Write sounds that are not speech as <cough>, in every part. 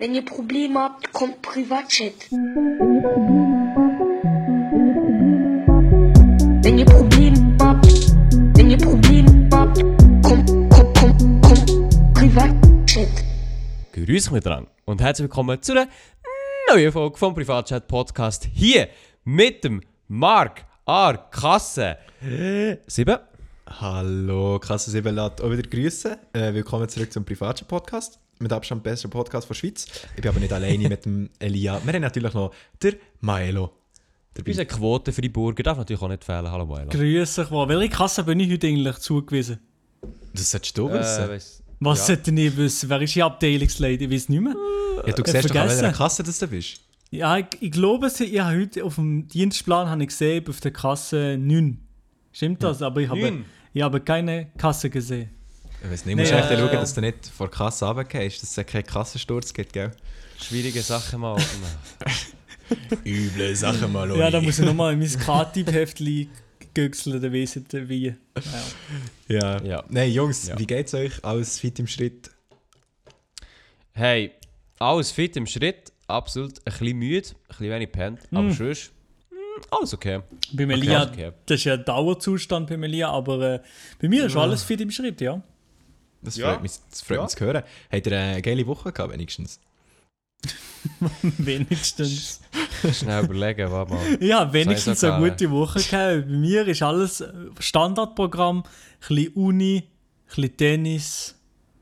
Wenn ihr Probleme habt, kommt Privatchat. Wenn ihr Probleme habt, wenn ihr Probleme habt, kommt, kommt, kommt, kommt Privatchat. Grüß mich dran und herzlich willkommen zu einer neuen Folge vom Privatchat Podcast hier mit dem Marc R. Kasse 7. Hallo, Kasse 7 lädt auch wieder grüßen. Äh, willkommen zurück zum Privatchat Podcast. Mit Abstand bester Podcast der Schweiz. Ich bin aber nicht alleine mit dem <laughs> Elia. Wir haben natürlich noch der Maelo. dabei. Unser Quote für die Burger darf natürlich auch nicht fehlen. Hallo Moela. Grüß dich mal. Welche Kasse bin ich heute eigentlich zugewiesen? Das solltest du Äh, wissen. weiss- Was Ja. sollte ich wissen? Wer ist die Abteilungsleiter? Ich weiß nicht mehr. ja, du äh, siehst doch an vergessen. welcher Kasse das du bist. Ja, ich, ich glaube, ich habe heute auf dem Dienstplan habe ich gesehen, auf der Kasse 9. Stimmt das? Aber ich habe, ich habe keine Kasse gesehen. Ich weiß nicht, du musst Nee, echt äh, schauen, dass du nicht vor der Kasse runtergehst, dass es keinen Kassensturz gibt, gell? Schwierige Sache mal. <laughs> Üble Sache mal, Ja, da muss ich nochmal in mein K-Typ-Heftchen göchseln, dann weiss ich wie. Ja. Ja. Ja. Nein, Jungs, Ja. wie geht's euch? Alles fit im Schritt? hey, alles fit im Schritt. Absolut ein bisschen müde, ein bisschen wenig pennt. Aber Mm. sonst, mm, alles okay. Bei Melia, okay. das ist ja ein Dauerzustand bei Melia, aber äh, bei mir ist alles fit im Schritt, ja. Das Ja. freut mich, das freut Ja. mich zu hören. Habt ihr eine geile Woche gehabt, wenigstens? <laughs> Wenigstens. <laughs> Schnell überlegen, warte mal. Ja, wenigstens eine gute Woche gehabt. Bei mir ist alles äh, Standardprogramm, ein bisschen Uni, ein bisschen Tennis,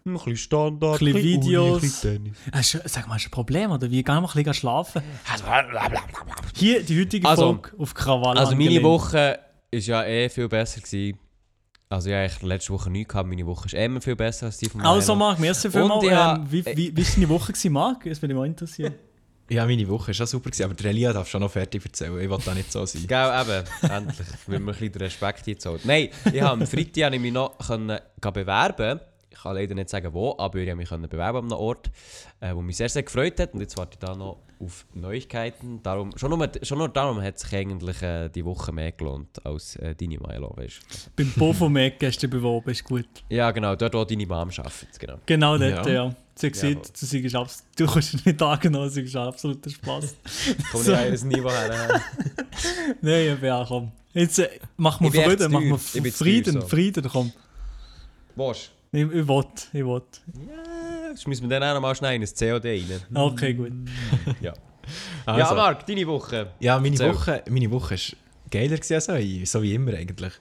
Ein bisschen Standard, ein bisschen Videos. Tennis. Hast du, sag mal, hast du ein Problem oder wie? Geh mal ein bisschen schlafen. Hier, die heutige Also- Folge auf Krawall Also meine angelehnt. Woche ist ja eh viel besser gewesen. Also ja, ich letzte Woche nichts gehabt, meine Woche ist immer viel besser als die von Also Milo. Marc, merci vielmals. ich Ähm, wie, wie, wie ist deine Woche gewesen, Marc? Das würde mich mal interessieren. <laughs> Ja, meine Woche war schon super, gewesen, aber der Elia darf schon noch fertig erzählen. Ich will da nicht so sein. <laughs> Gell, eben, endlich, weil mir ein bisschen den Respekt gezahlt. Nein, ich habe am Freitag habe ich mich noch können, bewerben Ich kann leider nicht sagen wo, aber ich habe mich können bewerben an einem Ort, äh, wo mich sehr, sehr gefreut hat. Und jetzt warte ich da noch auf Neuigkeiten. Darum, schon, nur, schon nur darum hat sich eigentlich äh, die Woche mehr gelohnt als äh, deine Milo, weißt du? Beim Bofomec hast du beworben, ist gut. Ja, genau, dort, wo deine Mom arbeitet, genau. Genau dort, Ja. ja. Sie sieht, du, siehst abs- du kannst nicht angenommen, du ist absoluter Spaß. <laughs> Komm nicht an ihr Niveau her. <laughs> Nein, ja, ja, komm. Jetzt äh, machen wir Ich bin echt Frieden. Ich bin Frieden, so. Komm. Was? Ich, ich will, ich will. Jetzt müssen wir dann auch noch mal schnell in ein COD rein. Okay, gut. <laughs> Ja. Also, Ja, Marc, deine Woche. Ja, meine Erzähl. Woche, meine Woche war geiler gewesen als eure, so wie immer eigentlich.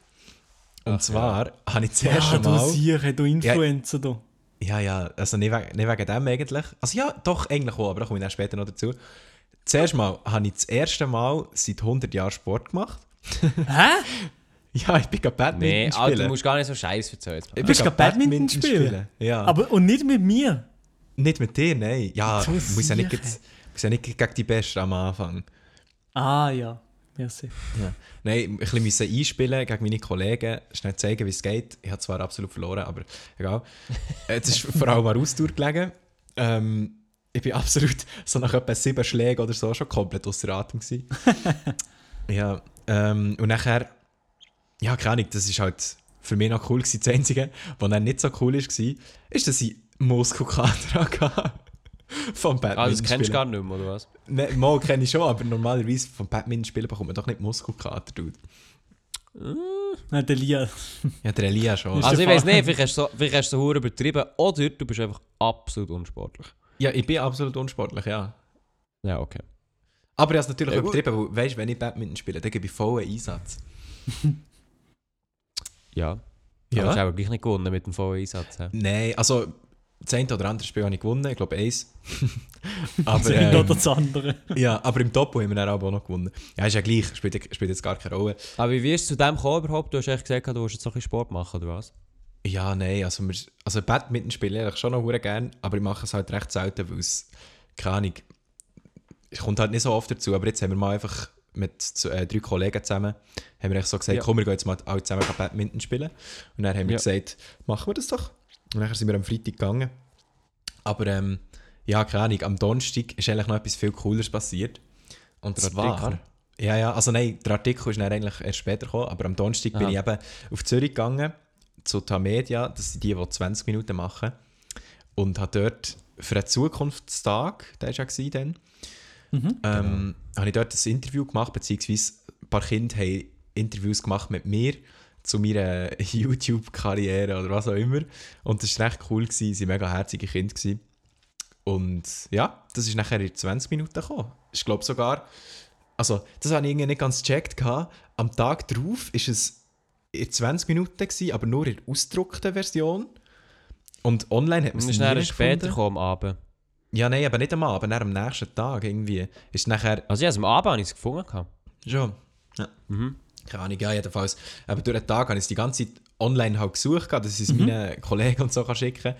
Und Ach, zwar habe ich das Ja, erste du Mal... Sicher, du Influencer, du. Ja, ja, also nicht wegen, nicht wegen dem eigentlich. Also ja, doch eigentlich auch, aber da komme ich dann später noch dazu. Zuerst mal habe ich das erste Mal seit 100 Jahren Sport gemacht. Hä? <laughs> <laughs> Ja, ich bin gerade Badminton Nee, spielen. Alter, du musst gar nicht so scheiß erzählen. ich bist gerade gerade Badminton spielen? Ja. Aber, und nicht mit mir. nicht mit dir, nein. Ja, Du ich muss ja nicht, muss ja nicht gegen die Besten am Anfang. Ah, ja. Merci. Ja. Nein, ein bisschen müssen einspielen gegen meine Kollegen, schnell zeigen, wie es geht. Ich habe zwar absolut verloren, aber egal. <laughs> Es ist vor allem an Ausdauer gelegen. Ähm, ich bin absolut <laughs> so nach etwa sieben Schlägen oder so schon komplett außer Atem gewesen. ja, ähm, und nachher, ja, keine Ahnung, das ist halt für mich noch cool gewesen. Das Einzige, was dann nicht so cool war, ist, dass ich Muskelkater <laughs> hatte. Vom Badminton. Ah, das kennst du gar nicht mehr, oder was? Ne, mal kenne ich schon, aber normalerweise vom Badminton spielen bekommt man doch nicht Muskelkater, dude. Nein, der Lia. Ja, der Elia schon. Ist Also ich weiß nicht, vielleicht hast du so, vielleicht hast du so übertrieben oder du bist einfach absolut unsportlich. Ja, ich bin absolut unsportlich, ja. Ja, okay. Aber ich habe es natürlich Ja, übertrieben, weil, weißt, wenn ich Badminton spiele, dann gebe ich vollen Einsatz. <laughs> Ja. Ja. Aber du hast aber gleich nicht gewonnen mit dem vollen Einsatz. hä? Nein, also das eine oder andere Spiel habe ich gewonnen, ich glaube eins. <laughs> aber, eine oder ähm, das andere. <laughs> ja, aber im Doppel haben wir dann auch noch gewonnen. Ja, ist ja gleich, spielt, spielt jetzt gar keine Rolle. Aber wie wirst du zu dem gekommen überhaupt? Du hast echt gesagt, du willst jetzt noch ein bisschen Sport machen, oder was? Ja, nein, also, wir, also Badminton spiele ich schon noch gerne, aber ich mache es halt recht selten, weil es, keine Ahnung, es kommt halt nicht so oft dazu, aber jetzt haben wir mal einfach mit äh, drei Kollegen zusammen, haben wir so gesagt, Ja. komm, wir gehen jetzt mal alle zusammen Badminton spielen. Und dann haben wir Ja. gesagt, machen wir das doch. Und dann sind wir am Freitag gegangen. Aber ähm, ja, keine Ahnung, am Donnerstag ist eigentlich noch etwas viel Cooleres passiert. Und Der zwar... Artikel? Ja, ja, also nein, der Artikel ist dann eigentlich erst später gekommen, aber am Donnerstag bin Aha. ich eben auf Zürich gegangen, zu Tamedia, das sind die, die 20 Minuten machen. Und habe dort für einen Zukunftstag, der war ja dann, Mhm. ähm, habe ich dort ein Interview gemacht, beziehungsweise ein paar Kinder haben Interviews gemacht mit mir zu meiner <laughs> YouTube-Karriere oder was auch immer. Und das war recht cool, gewesen. sie waren mega herzige Kinder. Gewesen. Und ja, das ist nachher in 20 Minuten gekommen. Ich glaube sogar, also das habe ich irgendwie nicht ganz gecheckt. gehabt. Am Tag darauf ist es in 20 Minuten, gewesen, aber nur in der ausgedruckten Version. Und online hat man Es dann später gekommen, am Abend. Ja, nein, aber nicht am Abend, dann am nächsten Tag irgendwie. Ist nachher Also ja, also am Abend habe ich es gefunden. gehabt. schon. Ja. Mhm. Keine Ahnung, ja, jedenfalls. Aber durch den Tag habe ich es die ganze Zeit online halt gesucht, dass ich es meinen Kollegen und so kann schicken kann.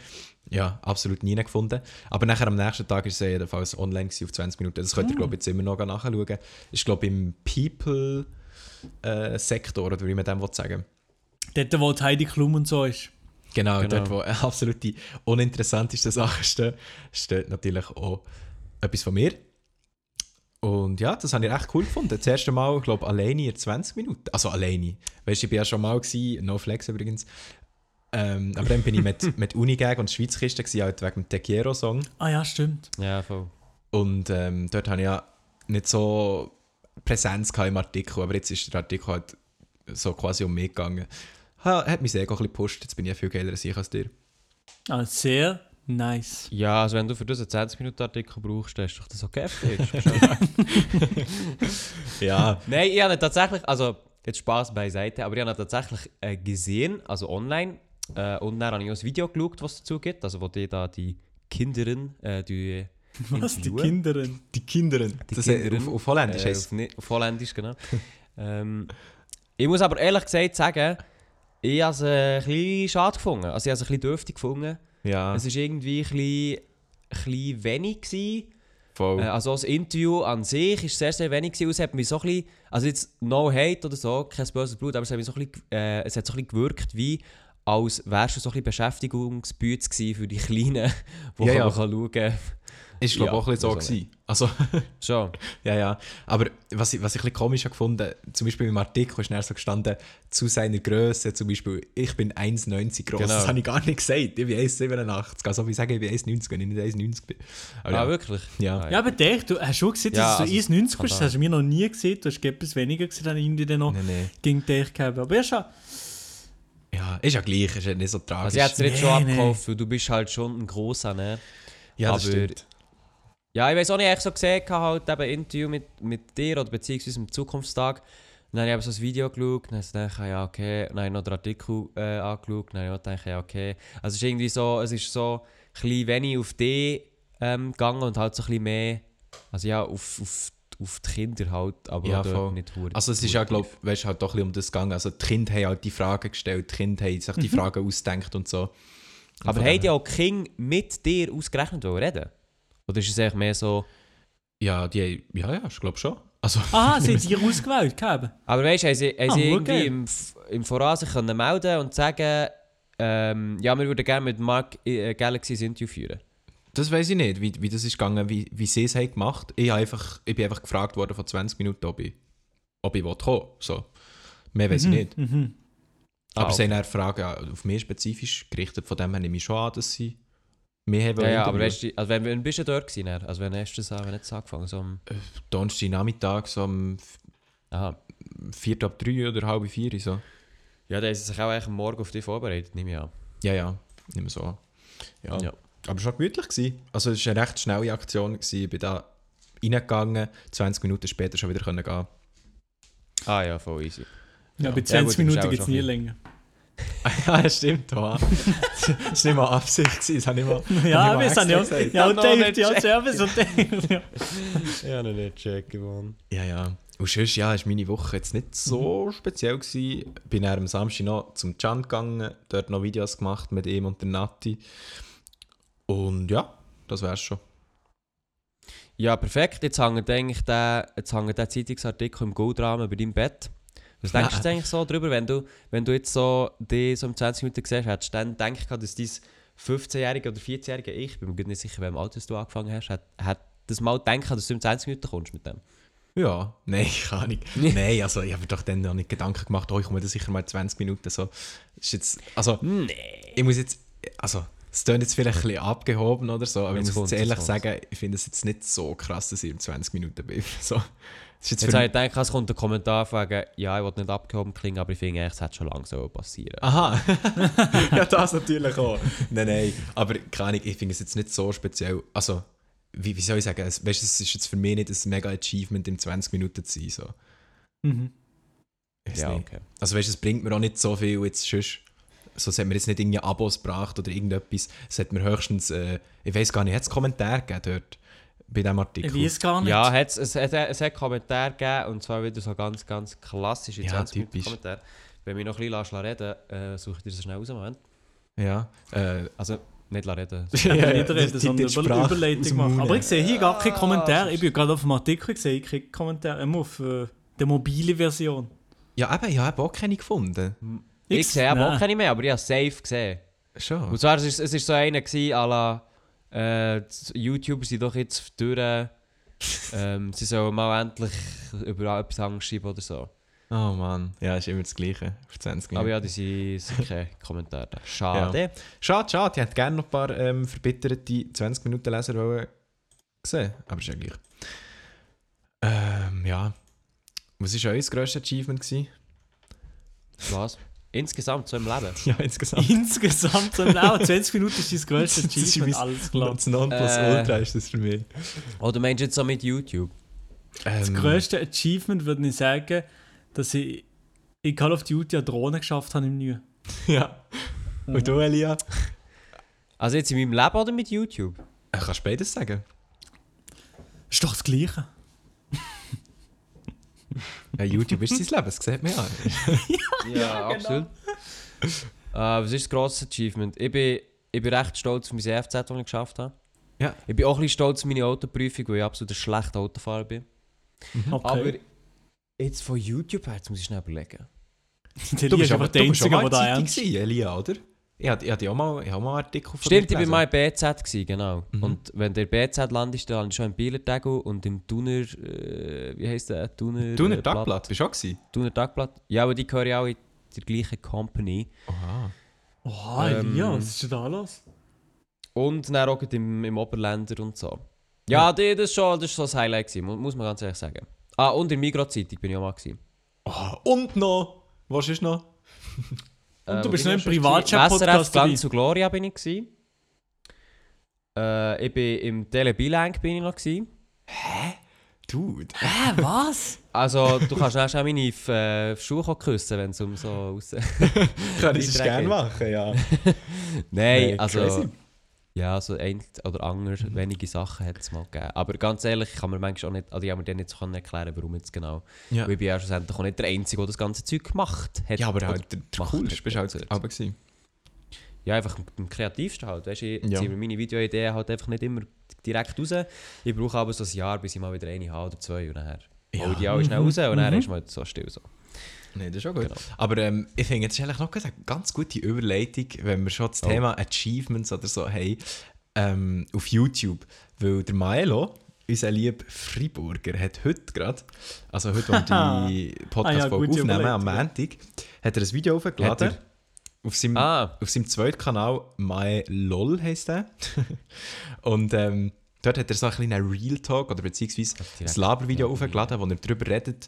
Ja, absolut nie gefunden. Aber nachher am nächsten Tag ist es jedenfalls online auf 20 Minuten. Das könnt ihr, glaube ich, jetzt immer noch nachschauen. Ist, glaube ich, im People-Sektor, oder wie man dem will sagen Dort, wo die Heidi Klum und so ist. Genau, Genau. dort, wo <laughs> absolut die uninteressantesten Sachen stehen, steht natürlich auch etwas von mir. Und ja, das habe ich echt cool gefunden. Das erste Mal, ich glaube alleine in 20 Minuten. Also alleine. Weißt du, ich war ja schon mal, gewesen, no flex übrigens. Ähm, aber dann bin ich mit, <laughs> mit Unigag und Schweizkiste, gewesen, halt wegen dem Tequiero-Song. Ah ja, stimmt. Ja, voll. Und ähm, dort habe ich ja nicht so Präsenz gehabt im Artikel, aber jetzt ist der Artikel halt so quasi um mich gegangen. Ha, hat mich sehr ein bisschen gepusht, jetzt bin ich ja viel geiler als ich als dir. Ah, sehr nice. Ja, also wenn du für das einen 20-Minuten-Artikel brauchst, dann ist doch das okay <laughs> Ja, Nein, ich habe tatsächlich, also jetzt Spaß beiseite, aber ich habe tatsächlich äh, gesehen, also online. Äh, und dann habe ich auch ein Video geschaut, was es dazu gibt, also wo die da die Kinderin, äh, die <laughs> Was, die. Kinderin? Die Kinderin. Die das Kinderin. Auf, auf Holländisch Äh, heisst auf, auf Holländisch, genau. <laughs> ähm, ich muss aber ehrlich gesagt sagen, ich habe es äh, ein bisschen schade gefunden. Also ich habe es ein bisschen dürftig gefunden. Ja, Es war irgendwie ein bisschen, ein bisschen wenig. Gewesen. voll. Äh, also das Interview an sich war sehr, sehr wenig. Gewesen. Es hat mich so ein bisschen, also jetzt no hate oder so, kein böses Blut, aber es hat, mich so ein bisschen, äh, es hat so ein bisschen gewirkt wie, als wärst du so ein bisschen Beschäftigungsbüte für die Kleinen, <laughs> die Ja, man schauen kann. Ist glaube ja, auch ein bisschen so also gewesen. Also, <laughs> Schon. ja, ja. Aber was ich, was ich ein bisschen komisch habe gefunden, zum Beispiel im Artikel ist dann so gestanden, zu seiner Größe, zum Beispiel, ich bin 1,90 groß. Genau. Das habe ich gar nicht gesagt. Ich bin 1,87. Also, wie sagen, ich bin 1,90, wenn ich nicht 1,90 bin. Aber Ah, ja. wirklich? Ja. Ah, Ja, aber der, du hast schon gesehen, Ja, dass du also, 1,90 bist. Das hast du mir noch nie gesehen. Du hast etwas weniger gesehen, dann irgendwie dann noch Nee, nee. gegen dich gehabt. Aber ja, schon. Ja, ist ja gleich, ist ja nicht so tragisch. Also ich hätte es dir jetzt Nee, schon nee. abgekauft, weil du bist halt schon ein grosser, ne? ja, das aber- stimmt. Ja, ich weiß auch nicht, ich so gesehen halt eben ein Interview mit, mit dir oder beziehungsweise im Zukunftstag. Dann habe ich eben so ein Video geschaut, dann habe ich ja okay, dann habe ich noch den Artikel äh, angeschaut, dann habe ich gedacht, ja okay. Also es ist irgendwie so, es ist so ein bisschen wenig auf die ähm, gegangen und halt so ein bisschen mehr, also ja, auf, auf, auf die Kinder halt, aber Ja, voll. nicht hure- Also es ist ja, glaube ich, weißt, halt doch ein bisschen um das gegangen. Also die Kinder haben halt die Fragen gestellt, die Kinder haben sich die Fragen ausgedacht und so. Und Aber haben die auch Kinder mit dir ausgerechnet reden? Oder ist es eigentlich mehr so... Ja, die, ja, ja, ich glaube schon. Also, Aha, sie haben <laughs> dich ausgewählt gehabt. Aber weißt du, haben sie, haben Ah, sie okay. irgendwie im, im Voraus sich können melden und sagen, ähm, ja, wir würden gerne mit Mark äh, Galaxy ein Interview führen. das weiß ich nicht, wie, wie das ist gegangen, wie, wie sie es haben gemacht. Ich, habe einfach, ich bin einfach gefragt worden vor 20 Minuten, ob ich, ob ich will kommen So. Mehr weiß ich nicht. Mhm. Aber Ah, sie haben Fragen auf mich spezifisch gerichtet. Von dem her nehme ich schon an, dass sie mich haben Ja, ja, aber weißt du, also wenn, wenn bist du dort gewesen, dann? also wenn hast du das wenn hast du angefangen, so am, Donnerstag Nachmittag, so um aha. 4 ab 3 oder halb 4 so. Ja, dann haben sie sich auch eigentlich am Morgen auf dich vorbereitet, nehme ich an. Ja, ja, nicht mehr so an. Ja. Ja. Aber schon gemütlich gewesen. Also es war eine recht schnelle Aktion. Gewesen. Ich bin da reingegangen, 20 Minuten später schon wieder gehen. Ah ja, voll easy. Ja, Ja. bei Ja, 20 gut, du bist Minuten geht es nie länger. <laughs> ja, das stimmt. Ja. das war nicht mal Absicht. Gewesen. Das habe ich mal, Ja, hab wir ich mal sind ja, extra gesagt. ja, Ja, und nicht ja. Ja. <laughs> Noch nicht checken, Mann. Ja, ja. Und sonst, ja, ist meine Woche jetzt nicht so speziell gewesen. Bin dann am Samstag noch zum Can gegangen, dort noch Videos gemacht mit ihm und der Nati. Und ja, das wär's schon. Ja, perfekt. Jetzt hängt eigentlich der, jetzt hängt der Zeitungsartikel im Goldrahmen über deinem Bett. Was denkst du jetzt eigentlich so drüber, wenn du, wenn du jetzt so die so um 20 Minuten siehst, hättest du dann gedacht, dass dein 15-jährige oder 14-jährige Ich, ich bin mir nicht sicher, welchem Alter du angefangen hast, hat, hat das mal gedacht, dass du um 20 Minuten kommst mit dem? Ja, nein, <laughs> keine Ahnung. <laughs> nein, also ich habe mir doch dann noch nicht Gedanken gemacht, oh, ich komme da sicher mal 20 Minuten so. Ist jetzt, also, Nee. ich muss jetzt, also, es klingt jetzt vielleicht ein bisschen abgehoben oder so, aber Jetzt ich muss jetzt ehrlich sagen, ich finde es jetzt nicht so krass, dass ich im 20 Minuten bin. <laughs> So. Ist jetzt Jetzt habe ich gedacht, es kommt ein Kommentar wegen, ja, ich will nicht abgehoben klingen, aber ich finde eigentlich, es hätte schon lange so passieren. Aha. <laughs> ja, das natürlich auch. Nein, nein. Aber keine Ahnung, ich finde es jetzt nicht so speziell. Also, wie, wie soll ich sagen? Es, weißt, es ist jetzt für mich nicht ein mega Achievement, in 20 Minuten zu sein. So. Mhm. Ja, nicht. okay. Also, weißt, es bringt mir auch nicht so viel jetzt sonst. So, es hat mir jetzt nicht irgendwie Abos gebracht oder irgendetwas. Es hat mir höchstens, äh, ich weiß gar nicht, hat es Kommentare gegeben dort bei diesem Artikel? Ich weiß gar nicht. Ja, hat's, es, es, es hat Kommentare gegeben und zwar wieder so ganz, ganz klassische Ja, 20 typisch. Kommentare. Wenn mich noch ein bisschen reden äh, suche ich dir das schnell raus, Moment. Ja. Äh, Also, nicht reden. <laughs> Ich kann nicht reden, das sondern über Überleitung machen. Aber ich sehe hier gar keinen Ah, Kommentar. das Ich bin gerade auf dem Artikel gesehen, ich kriege Kommentare immer auf äh, der mobile Version. Ja, eben, ich habe auch keine gefunden. Ich X? sehe auch keine mehr, aber ich habe safe gesehen. Schon. Und zwar, es ist, es ist so einer gewesen, à la, äh, YouTuber sind doch jetzt durch, ähm, sie sollen mal endlich über etwas Angst schreiben oder so. Oh Mann. Ja, ist immer das Gleiche. Auf 20 Minuten. Aber ja, die sind, keine Kommentare. Schade. Schade, schade. Ich hätte gerne noch ein paar ähm, verbitterte 20 Minuten Leser wollen sehen. Aber ist ja gleich. Ähm, ja. Was war euer grösstes Achievement? Gewesen? Was? Insgesamt so im Leben? <laughs> Ja, insgesamt. Insgesamt so im Leben. <laughs> 20 Minuten ist das grösste Das ist Achievement, alles klar. Das Nonplusultra Äh. ist das für mich. Oder meinst du jetzt so mit YouTube? Das Ähm, grösste Achievement würde ich sagen, dass ich in Call of Duty eine Drohne geschafft habe im New. <laughs> Ja. Und du, Elia? Also jetzt in meinem Leben oder mit YouTube? Äh, kannst du beides sagen? Ist doch das Gleiche. Ja, YouTube ist sein Leben, das sieht man ja. <laughs> Ja, <laughs> absolut. äh, was ist das grosse Achievement? Ich bin, ich bin recht stolz auf mein CFZ, das ich geschafft habe. Ja. Ich bin auch ein bisschen stolz auf meine Autoprüfung, weil ich absolut ein schlechter Autofahrer bin. Okay. Aber jetzt von YouTube her, jetzt muss ich schnell überlegen. Du bist ist aber einfach der Einzige, der da ernst gewesen, Elia, oder? Ich hatte, ich hatte ja auch mal, ich habe mal einen Artikel von Stimmt, ich bin gelesen. mal in BZ, gewesen, genau. Mhm. Und wenn der BZ landest, dann schon im Bielertegel und im Thuner, äh, wie heisst der? Thuner, Thuner äh, Tagblatt, bist du auch gewesen? Thuner Tagblatt. Ja, aber die gehören ja auch in der gleichen Company. Oha. Oha, Ähm, Elia, was ist denn da los? Und dann auch im, im Oberländer und so. Ja, die, das, ist schon, das ist so das Highlight gewesen, mu- muss man ganz ehrlich sagen. Ah, und in der Migros-Zeitung bin ich auch mal gewesen. Ah, und noch, was ist noch? <laughs> Und du wo bist noch im? Privatchat-Podcast Glanz und Gloria bin ich gewesen. Äh, ich bin im Telebilank bin ich noch gewesen. Dude. Hä, was? <laughs> Also, du kannst auch meine äh, Schuhe küssen, wenn es um so aus... Kann ich das Beiträge gerne machen, ja. <laughs> Nein, also... crazy. Ja, so ein oder andere wenige Sachen hat es mal gegeben. Aber ganz ehrlich, ich kann mir manchmal auch nicht, also ich habe mir dann nicht so erklären, warum jetzt genau. Ja. Weil ich bin ja schlussendlich auch nicht der Einzige, der das ganze Zeug gemacht hat. Ja, aber halt, der, der coolste bist halt aber gewesen. Ja, einfach am kreativsten halt. Weißt du, ich Ja. ziehe meine Videoideen halt einfach nicht immer direkt raus. Ich brauche aber so ein Jahr, bis ich mal wieder eine habe oder zwei und nachher Ja. ich die alle schnell raus und dann ist man so still so. Nein, das ist auch gut. Genau. Aber ähm, ich finde, jetzt ist eigentlich noch eine ganz gute Überleitung, wenn wir schon das Oh. Thema Achievements oder so haben, ähm, auf YouTube. Weil der Maelo, unser lieber Freiburger, hat heute gerade, also heute, wo wir <laughs> die Podcast-Folge gute aufnehmen, am. Montag, hat er ein Video hochgeladen. Hat Auf seinem, Ah, auf seinem zweiten Kanal, MyLol heisst der. <laughs> Und ähm, dort hat er so ein kleinen Real Talk oder beziehungsweise ein. Labervideo aufgeladen, wo er darüber redet,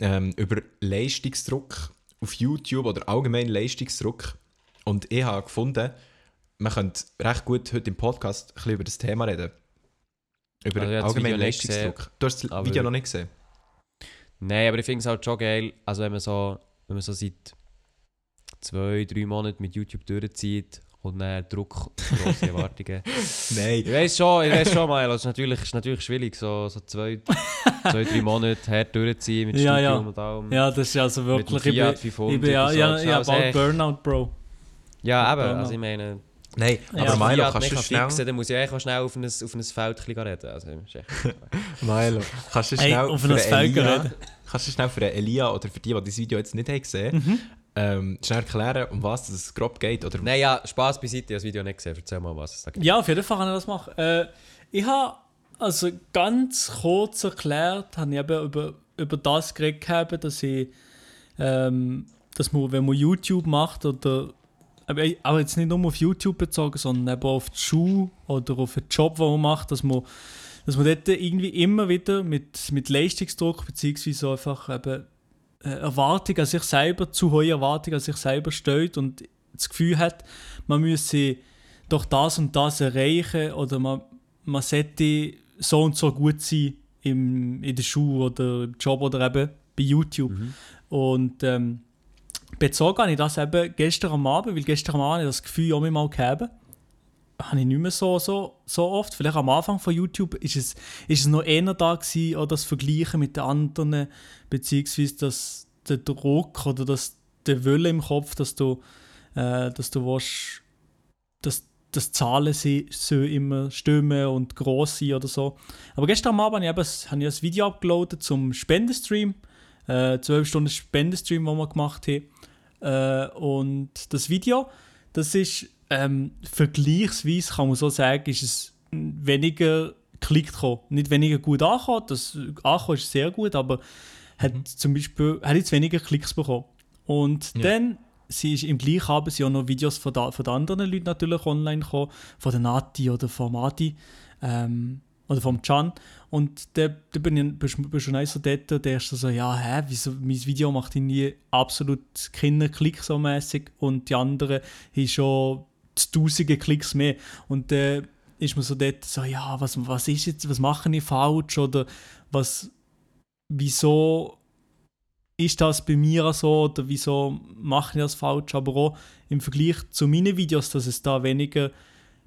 ähm, über Leistungsdruck auf YouTube oder allgemein Leistungsdruck. Und ich habe gefunden, man könnte recht gut heute im Podcast ein bisschen über das Thema reden. Über Also ich habe das allgemein Video nicht Leistungsdruck. Du hast das Video noch nicht gesehen? nein, aber ich finde es halt schon geil, also wenn man so, wenn man so seit zwei, drei Monaten mit YouTube durchzieht und dann Druck, grosse Erwartungen. <laughs> Nein. Ich weiß schon, ich weiß schon mal, es ist natürlich, ist natürlich schwierig, so, so zwei, zwei, drei Monate hart durchziehen mit Ja, Studium ja. und allem. Ja, das ist also wirklich. Ich Fiat bin, 500 ich bin ja, so, ja, ja, bald Burnout, Bro. Ja, eben, also ich meine... Nein, Ja, aber Milo, Fiat kannst du schnell... fixen, dann muss ich eigentlich schnell auf ein, auf ein Feld reden. Also, <laughs> Milo, kannst du Hey, schnell auf für ein den Feld Elia, reden. kannst du schnell für Elia oder für die, die das Video jetzt nicht haben gesehen Mhm. Ähm, schnell erklären, um was es grob geht? Oder Nein, ja, Spaß beiseite, ich habe das Video nicht gesehen. Erzähl mal, was es da gibt. Ja, auf jeden Fall kann ich das machen. Äh, ich habe, also ganz kurz erklärt, habe ich eben über, über das geredet, gehabt, dass ich, ähm, dass man, wenn man YouTube macht oder aber, aber jetzt nicht nur auf YouTube bezogen, sondern eben auf die Schule oder auf den Job, den man macht, dass man, dass man dort irgendwie immer wieder mit, mit Leistungsdruck beziehungsweise einfach eben Erwartung an sich selber, zu hohe Erwartung an sich selber stellt und das Gefühl hat, man müsse doch das und das erreichen oder man, man sollte so und so gut sein im, in der Schule oder im Job oder eben bei YouTube. Und ähm, bezogen habe ich das eben gestern am Abend, weil gestern am Abend habe ich das Gefühl auch mal gehabt. Habe ich nicht mehr so, so, so oft. Vielleicht am Anfang von YouTube ist es, ist es noch eher da gewesen, auch das Vergleichen mit den anderen, beziehungsweise das, der Druck oder das, der Wille im Kopf, dass du, äh, dass du willst, dass, dass Zahlen sie, so immer stimmen und gross sein oder so. Aber gestern Abend habe ich, eben, habe ich ein Video abgeladen zum Spendenstream. Äh, 12 Stunden Spendenstream, den wir gemacht haben. Äh, und das Video, das ist ähm, vergleichsweise, kann man so sagen, ist es weniger geklickt gekommen. Nicht weniger gut angekommen, das angekommen ist sehr gut, aber hat zum Beispiel hat jetzt weniger Klicks bekommen. Und Ja. dann sie ist im gleichen Abend sind auch noch Videos von, da, von anderen Leuten natürlich online gekommen, von der Nati oder von Madi ähm, oder vom Can. Und da, bin ich schon eins so dort, der ist so, ja, hä, wieso, mein Video macht irgendwie absolut keine Klicks so mäßig und die anderen haben schon tausende Klicks mehr. Und dann ist man so dort so, ja, was, was ist jetzt, was mache ich falsch oder was, wieso ist das bei mir so oder wieso mache ich das falsch, aber auch im Vergleich zu meinen Videos, dass es da weniger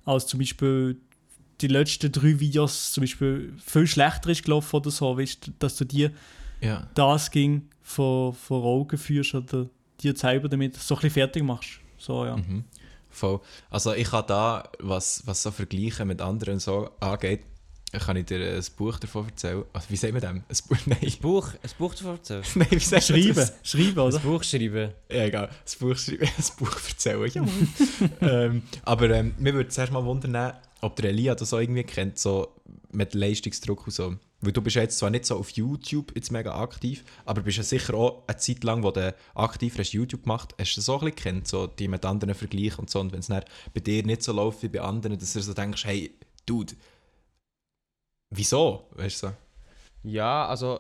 als zum Beispiel die letzten drei Videos zum Beispiel viel schlechter ist gelaufen oder so, weißt, dass du dir Ja. das ging vor, vor Augen führst oder dir selber damit so ein bisschen fertig machst. So, ja. Mhm. Voll. Also ich habe da, was, was so Vergleiche mit anderen so angeht, kann ich dir ein Buch davon erzählen. Also, wie sagen wir dem? Ein Buch? <laughs> Nein. Ein Buch, ein Buch davon erzählen. <laughs> Nein, wie sagt man Schreiben, das? schreiben, oder? Ein Buch schreiben. Ja, egal. Ein Buch schreiben, <laughs> ein Buch erzählen. Ja, ähm, aber ähm, mir würde zuerst mal wundern, ob der Elia das so irgendwie kennt, so mit Leistungsdruck und so. Weil du bist ja jetzt zwar nicht so auf YouTube jetzt mega aktiv, aber bist ja sicher auch eine Zeit lang, wo du aktiv hast YouTube gemacht, hast du das auch ein bisschen kennt, so die mit anderen vergleichen und so. Und wenn es dann bei dir nicht so läuft wie bei anderen, dass du so denkst, hey, Dude, wieso? Weißt du so? Ja, also,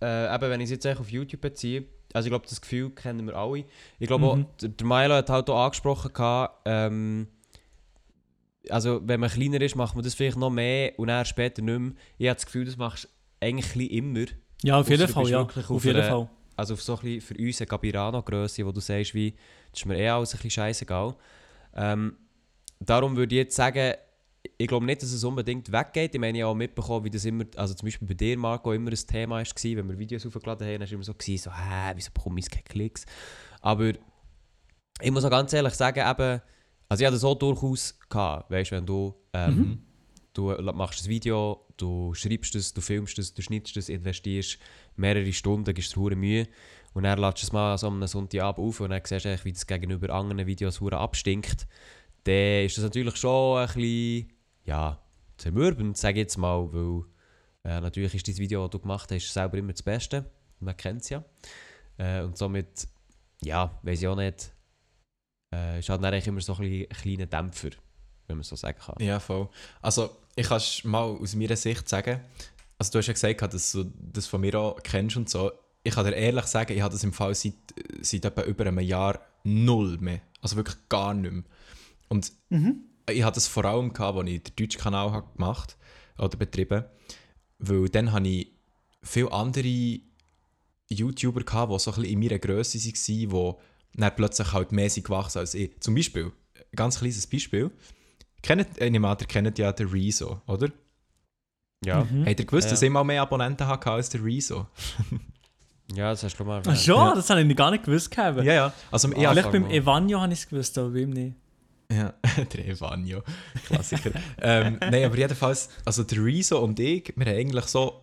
äh, eben, wenn ich es jetzt eigentlich auf YouTube beziehe, also ich glaube, das Gefühl kennen wir alle. Ich glaube, Mhm. der der Milo hat halt auch angesprochen, gehabt, ähm, also wenn man kleiner ist, macht man das vielleicht noch mehr und dann später nicht mehr. Ich habe das Gefühl, das machst du eigentlich immer. Ja, auf jeden Fall, ja. Auf auf jeden einer- Fall. Also auf so ein bisschen für uns eine Gabirano-Grösse, wo du sagst, wie, das ist mir eh alles ein bisschen scheißegal. Ähm, darum würde ich jetzt sagen, ich glaube nicht, dass es unbedingt weggeht. Ich meine, ich habe auch mitbekommen, wie das immer, also zum Beispiel bei dir, Marco, immer ein Thema war, wenn wir Videos hochgeladen haben, war immer so, gewesen, so hä, wieso bekomme ich keine Klicks? Aber ich muss auch ganz ehrlich sagen, eben, also ich hatte das auch durchaus gehabt, weißt wenn du, ähm, du machst ein Video, du schreibst es, du filmst es, du schnittst es, investierst mehrere Stunden, gibst dir Mühe und dann lädst du es mal so am Sonntagabend auf und dann siehst du, wie das gegenüber anderen Videos hure abstinkt, dann ist das natürlich schon ein bisschen, ja, zermürbend, sage ich jetzt mal, weil äh, natürlich ist das Video, das du gemacht hast, selber immer das Beste, man kennt es ja. Äh, und somit, ja, weiß ich auch nicht, äh, ist halt dann eigentlich immer so ein, kleiner Dämpfer, wenn man so sagen kann. Ja, voll. Also, ich kann es mal aus meiner Sicht sagen, also du hast ja gesagt, dass du das von mir auch kennst und so. Ich kann dir ehrlich sagen, ich habe das im Fall seit, seit etwa über einem Jahr null mehr. Also wirklich gar nicht mehr. Und ich hatte das vor allem, gehabt, als ich den deutschen Kanal habe gemacht oder betrieben weil dann habe ich viele andere YouTuber, gehabt, die so ein bisschen in meiner Größe waren, die dann plötzlich halt mehr sind gewachsen als ich. Zum Beispiel, ein ganz kleines Beispiel, kennt, äh, ich nehme an, ihr kennt ja den Rezo, oder? Ja, Mhm. Habt ihr gewusst, Ja. dass ich mal mehr Abonnenten hatte als der Rezo? <laughs> ja das hast du mal Ach schon, das habe ich gar nicht gewusst. gehabt. Ja, ja. Also, ich Ah, habe Vielleicht beim mal. Evanio habe ich es gewusst, aber beim nicht. Ja, <laughs> der Evanio, Klassiker. ähm, nein, aber jedenfalls, also der Rezo und ich, wir haben eigentlich so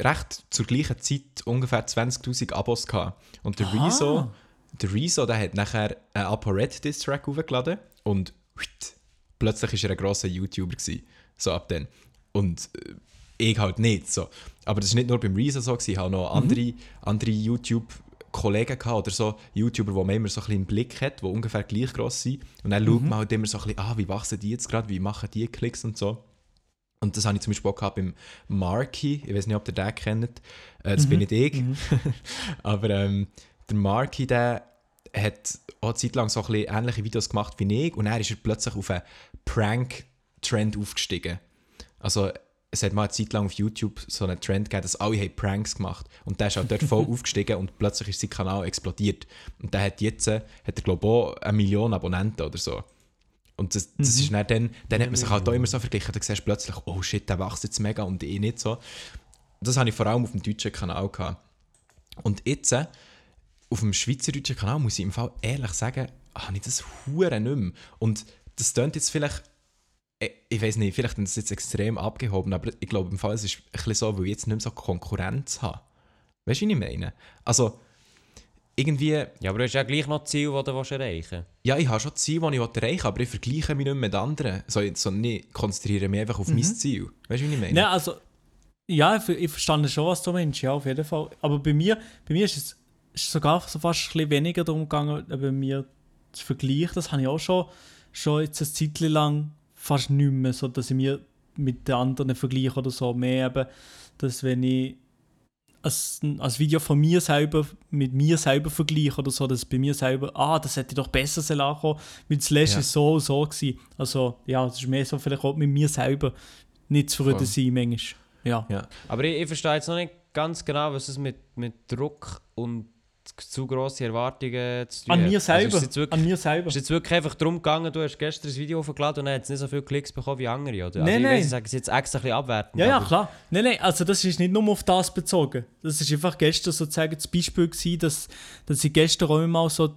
recht zur gleichen Zeit ungefähr 20'000 Abos gehabt. Und der Ah. Rezo, der Rezo, der hat nachher einen ApoRed Diss Track hochgeladen und plötzlich war er ein grosser YouTuber gewesen. So ab dann. Und äh, ich halt nicht so. Aber das war nicht nur beim Rezo so, gewesen, ich habe noch andere, andere YouTube Kollegen gehabt oder so YouTuber, die man immer so ein bisschen im Blick hat, die ungefähr gleich gross sind. Und dann schaut man halt immer so ein bisschen, ah, wie wachsen die jetzt gerade, wie machen die Klicks und so. Und das habe ich zum Beispiel auch gehabt beim Marky. Ich weiß nicht, ob ihr den kennt. Äh, das bin nicht ich. <laughs> Aber ähm, der Marky, der hat auch eine Zeit lang so ein ähnliche Videos gemacht wie ich. Und dann ist er plötzlich auf einen Prank-Trend aufgestiegen. Also es hat mal eine Zeit lang auf YouTube so einen Trend gegeben, dass alle haben Pranks gemacht Und der ist halt dort voll <laughs> aufgestiegen und plötzlich ist sein Kanal explodiert. Und der hat jetzt, hat er glaube auch eine Million Abonnenten oder so. Und das, das ist dann, dann, dann hat man sich halt auch immer so verglichen, dann siehst du plötzlich, oh shit, der wächst jetzt mega und ich nicht so. Das habe ich vor allem auf dem deutschen Kanal gehabt. Und jetzt, auf dem schweizerdeutschen Kanal, muss ich im Fall ehrlich sagen, habe ich das hure nicht mehr. Und das klingt jetzt vielleicht, äh, ich weiß nicht, vielleicht ist es jetzt extrem abgehoben, aber ich glaube im Fall, es ist ein bisschen so, weil ich jetzt nicht mehr so Konkurrenz habe. Weißt du, was ich meine? Also, irgendwie, Ja, aber du hast ja gleich noch Ziel, das du erreichen willst. ja, ich habe schon Ziele, die ich erreichen will, aber ich vergleiche mich nicht mit anderen. So, so nicht, konzentriere mich einfach auf mein Ziel. Weißt du, was ich meine? Nein, also, ja, ich, ich verstehe schon, was du meinst, ja, auf jeden Fall. Aber bei mir, bei mir ist es ist sogar so fast ein bisschen weniger darum gegangen, bei mir zu vergleichen. Das habe ich auch schon, schon jetzt eine Zeit lang fast nicht mehr, so dass ich mir mit den anderen vergleiche oder so. Mehr eben, dass wenn ich als, als Video von mir selber mit mir selber vergleiche oder so, dass bei mir selber, ah, das hätte doch besser sollen ankommen, weil das letzte Ja. ist so und so gewesen. Also, ja, das ist mehr so vielleicht auch mit mir selber nicht zufrieden sein, manchmal. Ja. Ja. Aber ich, ich verstehe jetzt noch nicht ganz genau, was es mit, mit Druck und zu grosse Erwartungen zu tun An mir Also selber. ist es jetzt wirklich, An mir selber. ist es jetzt wirklich einfach darum gegangen, du hast gestern ein Video hochgeladen und dann hat es nicht so viele Klicks bekommen wie andere, oder? Nein, also ich nein. weiss, ich sage es jetzt extra ein bisschen abwertend. Ja, ja, klar. Nein, nein, also das ist nicht nur auf das bezogen. Das ist einfach gestern sozusagen das Beispiel gewesen, dass, dass ich gestern auch immer so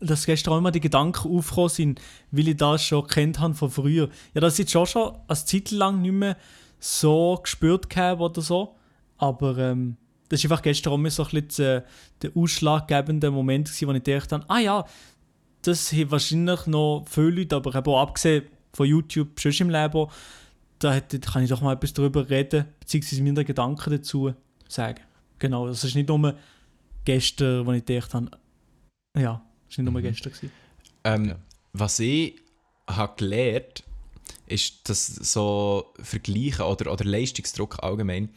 dass gestern auch immer die Gedanken aufgekommen sind, weil ich das schon kennt habe von früher. Ja, das jetzt schon schon eine Zeit lang nicht mehr so gespürt gehabt oder so, aber ähm, das ist einfach gestern auch immer so ein bisschen der, der ausschlaggebende Moment gewesen, wo ich dachte, ah ja, das haben wahrscheinlich noch viele Leute, aber eben auch abgesehen von YouTube, schon im Leben, da hätte, kann ich doch mal etwas darüber reden, beziehungsweise meine Gedanken dazu sagen. Genau, das ist nicht nur gestern, wo ich gedacht habe, ja, das war nicht nur Mhm. gestern. Gewesen. Ähm, Ja. Was ich habe gelernt ist, dass so Vergleichen oder, oder Leistungsdruck allgemein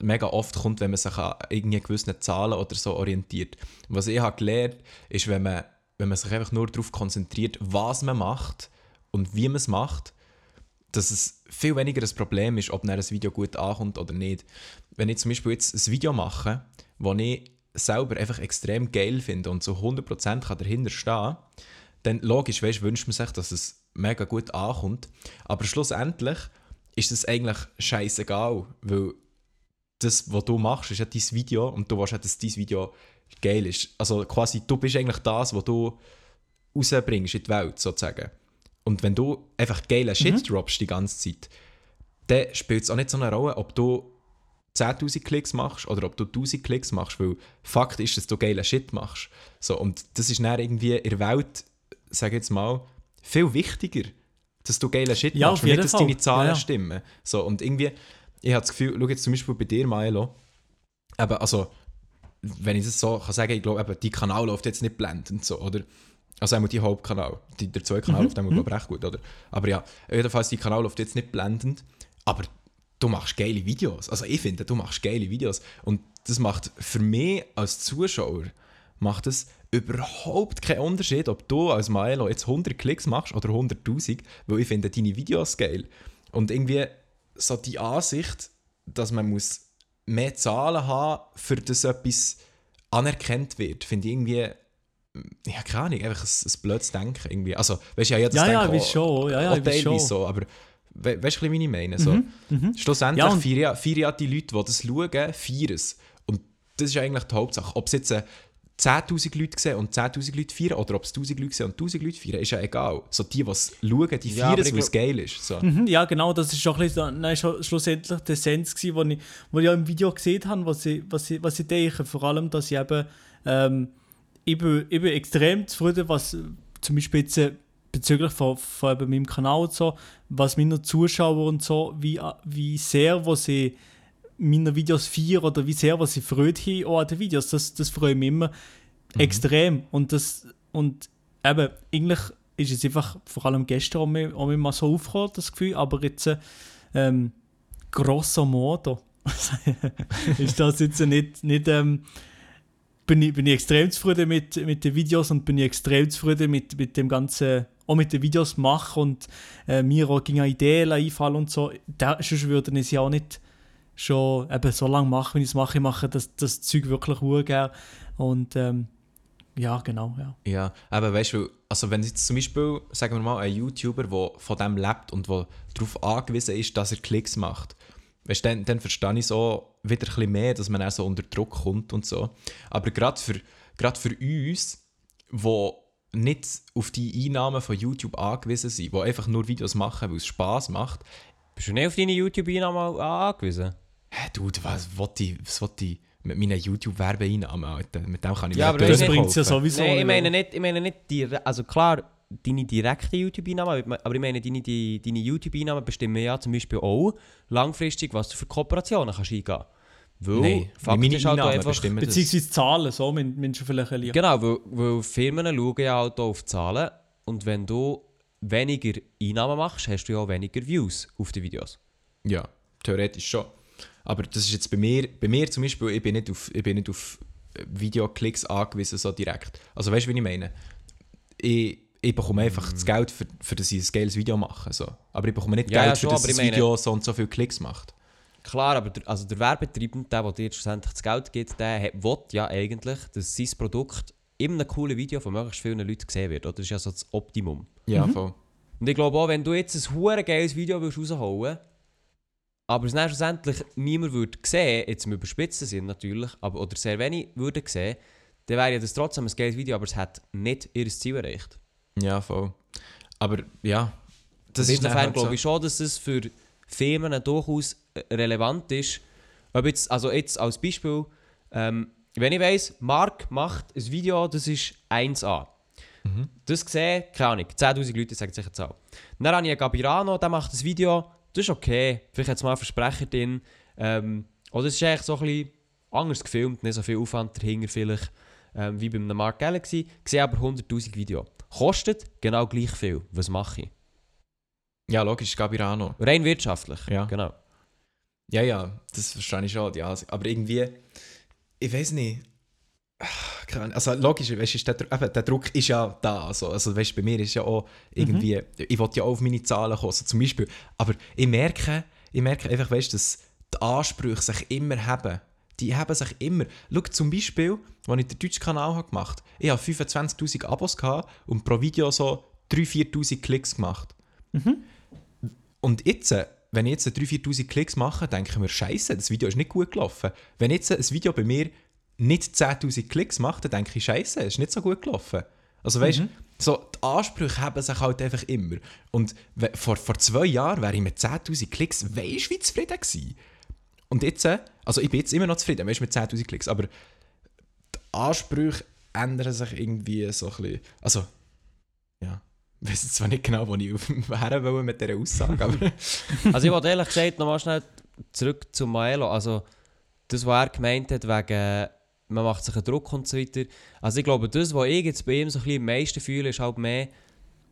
mega oft kommt, wenn man sich an irgendwie gewissen Zahlen oder so orientiert. Was ich habe gelernt ist, wenn man, wenn man sich einfach nur darauf konzentriert, was man macht und wie man es macht, dass es viel weniger ein Problem ist, ob ein Video gut ankommt oder nicht. Wenn ich zum Beispiel jetzt ein Video mache, das ich selber einfach extrem geil finde und so 100% kann dahinter stehen dann logisch weißt, wünscht man sich, dass es mega gut ankommt. Aber schlussendlich ist es eigentlich scheißegal, weil das, was du machst, ist ja dein Video und du willst ja, dass dein Video geil ist. Also quasi, du bist eigentlich das, was du rausbringst in die Welt, sozusagen. Und wenn du einfach geile Shit droppst die ganze Zeit, dann spielt es auch nicht so eine Rolle, ob du 10.000 Klicks machst oder ob du 1.000 Klicks machst, weil Fakt ist, dass du geile Shit machst. So, und das ist dann irgendwie in der Welt, sag ich jetzt mal, viel wichtiger, dass du geile Shit Ja, machst und nicht, dass Fall. deine Zahlen Ja, ja. stimmen. So, und irgendwie, ich habe das Gefühl, schau jetzt zum Beispiel bei dir, Milo, eben, also, wenn ich das so kann sagen, ich glaube, eben, dein Kanal läuft jetzt nicht blendend so, oder? Also einmal dein Hauptkanal. Die, der zweite Kanal läuft einmal, glaube ich, recht gut, oder? Aber ja, jedenfalls, dein Kanal läuft jetzt nicht blendend, aber du machst geile Videos. Also ich finde, du machst geile Videos. Und das macht für mich als Zuschauer macht es überhaupt keinen Unterschied, ob du als Milo jetzt 100 Klicks machst oder 100'000, weil ich finde deine Videos geil. Und irgendwie so die Ansicht, dass man muss mehr Zahlen haben, für das etwas anerkannt wird, finde ich irgendwie, ja keine Ahnung, einfach ein, ein blödes Denken irgendwie. Also, weißt du, ja, jedes Ja, ja, Denken schon, ja, ja, auch teilweise schon. so, aber we weißt du, wie ich meine? So, Schlussendlich Ja, feiern ja, feiern ja die Leute, die das schauen, feiern es. Und das ist eigentlich die Hauptsache. Ob es jetzt äh, 10'000 Leute sehen und 10'000 Leute feiern oder ob es 1'000 Leute sehen und 1'000 Leute feiern, ist ja egal. So die, die es schauen, die Ja, feiern es, weil es geil ist. So. Mhm, Ja, genau, das ist schon, ein bisschen, nein, schlussendlich der Essenz gewesen, wo ich, wo ich ja im Video gesehen habe, was ich, was ich, was ich denke. Vor allem, dass ich eben, ähm, ich, bin, ich bin extrem zufrieden, was zum Beispiel jetzt, äh, bezüglich von, von meinem Kanal und so, was meine Zuschauer und so, wie, äh, wie sehr, wo sie meiner Videos feiern oder wie sehr was sie Freude haben auch an den Videos. Das, das freut mich immer extrem. Und, das, und eben, eigentlich ist es einfach vor allem gestern auch mir, auch mir mal so aufgekommen, das Gefühl, aber jetzt ähm, grosso modo <laughs> ist das jetzt nicht, nicht ähm, bin, ich, bin ich extrem zufrieden mit, mit den Videos und bin ich extrem zufrieden mit, mit dem ganzen, auch mit den Videos machen und äh, mir auch gegen Ideen einfallen und so. Da, sonst würde ich es ja auch nicht schon eben so lange machen, wie ich es mache. Ich mache das, das Zeug wirklich urgern und ähm, ja, genau, ja. Ja, aber weißt du, also wenn jetzt zum Beispiel, sagen wir mal, ein YouTuber, der von dem lebt und der darauf angewiesen ist, dass er Klicks macht, weißt, dann, dann verstehe ich so wieder ein bisschen mehr, dass man auch so unter Druck kommt und so. Aber gerade für, gerade für uns, die nicht auf die Einnahmen von YouTube angewiesen sind, die einfach nur Videos machen, weil es Spass macht, Bist du nicht auf deine YouTube-Einnahmen angewiesen? Hä, du, was will ich, was ich mit meinen YouTube-Werbeeinnahmen, Alter? Mit dem kann ich Ja, mir aber das bringt es ja sowieso Nein, ich nicht. meine nicht, ich meine nicht dire- also klar, deine direkten YouTube-Einnahmen, aber ich meine, deine, die, deine YouTube-Einnahmen bestimmen ja zum Beispiel auch langfristig, was du für Kooperationen kannst eingehen. Weil, Nein, Fakt meine ist halt einfach, bestimmen das. Beziehungsweise Zahlen, so, schon vielleicht ein bisschen. Genau, weil, weil Firmen schauen ja halt auch auf die Zahlen und wenn du weniger Einnahmen machst, hast du ja auch weniger Views auf die Videos. Ja, theoretisch schon. Aber das ist jetzt bei mir, bei mir zum Beispiel, ich bin nicht auf, ich bin nicht auf Videoklicks angewiesen, so direkt. Also weißt du, wie ich meine? Ich, ich bekomme einfach das Geld, für, für das ich ein geiles Video mache. So. Aber ich bekomme nicht Ja, Geld, ja, für schon, das aber das ich meine- Video so und so viele Klicks macht. Klar, aber der, also der Werbetreibende, der, der dir schlussendlich das Geld gibt, der hat- will ja eigentlich, dass sein Produkt in einem coolen Video von möglichst vielen Leuten gesehen wird. Oder? Das ist ja so das Optimum. Ja, voll. Und ich glaube auch, wenn du jetzt ein hure geiles Video willst rausholen aber es dann schlussendlich niemand würde sehen, jetzt im überspitzten Sinn natürlich, aber, oder sehr wenig würden sehen, dann wäre ja das trotzdem ein geiles Video, aber es hat nicht ihr Ziel erreicht. Ja, voll. Aber ja, das Das ist Insofern halt glaube so. ich schon, dass es für Firmen durchaus relevant ist. Ob jetzt, also jetzt als Beispiel, ähm, wenn ich weiss, Mark macht ein Video, das ist 1A. Mhm. Das gesehen, keine Ahnung, 10'000 Leute sagen sich eine Zahl. Dann habe ich einen Gabirano, der macht ein Video, das ist okay, vielleicht hat es mal einen Versprecher drin. Ähm, oder es ist eigentlich so ein bisschen anders gefilmt, nicht so viel Aufwand dahinter vielleicht, ähm, wie bei einem Mark Galaxy. Sehe aber 100'000 Video. Kostet genau gleich viel. Was mache ich? Ja, logisch, Gabirano. Rein wirtschaftlich. Ja. Genau. Ja, ja, das verstehe ich schon. Ja. Aber irgendwie, ich weiß nicht. Also logisch, weißt, ist der, eben, der Druck ist ja da. Also, also weißt, bei mir ist ja auch irgendwie, ich will ja auch auf meine Zahlen kommen, so zum Beispiel. Aber ich merke, ich merke einfach, weißt, dass die Ansprüche sich immer haben. Die haben sich immer. Schau, zum Beispiel, als ich den deutschen Kanal habe gemacht habe, ich habe 25'000 Abos gehabt und pro Video so 3'000, 4'000 Klicks gemacht. Und jetzt, wenn ich jetzt 3'000, 4'000 Klicks mache, denke ich mir, Scheiße, das Video ist nicht gut gelaufen. Wenn jetzt ein Video bei mir nicht 10'000 Klicks macht, dann denke ich, Scheiße, es ist nicht so gut gelaufen. Also weißt du, so, die Ansprüche haben sich halt einfach immer. Und vor, vor zwei Jahren wäre ich mit 10'000 Klicks, weisst du, wie zufrieden gewesen. Und jetzt, äh, also ich bin jetzt immer noch zufrieden, weißt du, mit 10'000 Klicks, aber die Ansprüche ändern sich irgendwie so ein bisschen. Also, ja. Ich weiß zwar nicht genau, wo ich her <laughs> will mit dieser Aussage, aber. <laughs> Also ich wollte ehrlich gesagt nochmal schnell zurück zu Maelo. Also das, was er gemeint hat, wegen man macht sich einen Druck und so weiter. Also ich glaube, das, was ich jetzt bei ihm so ein bisschen am meisten fühle, ist halt mehr,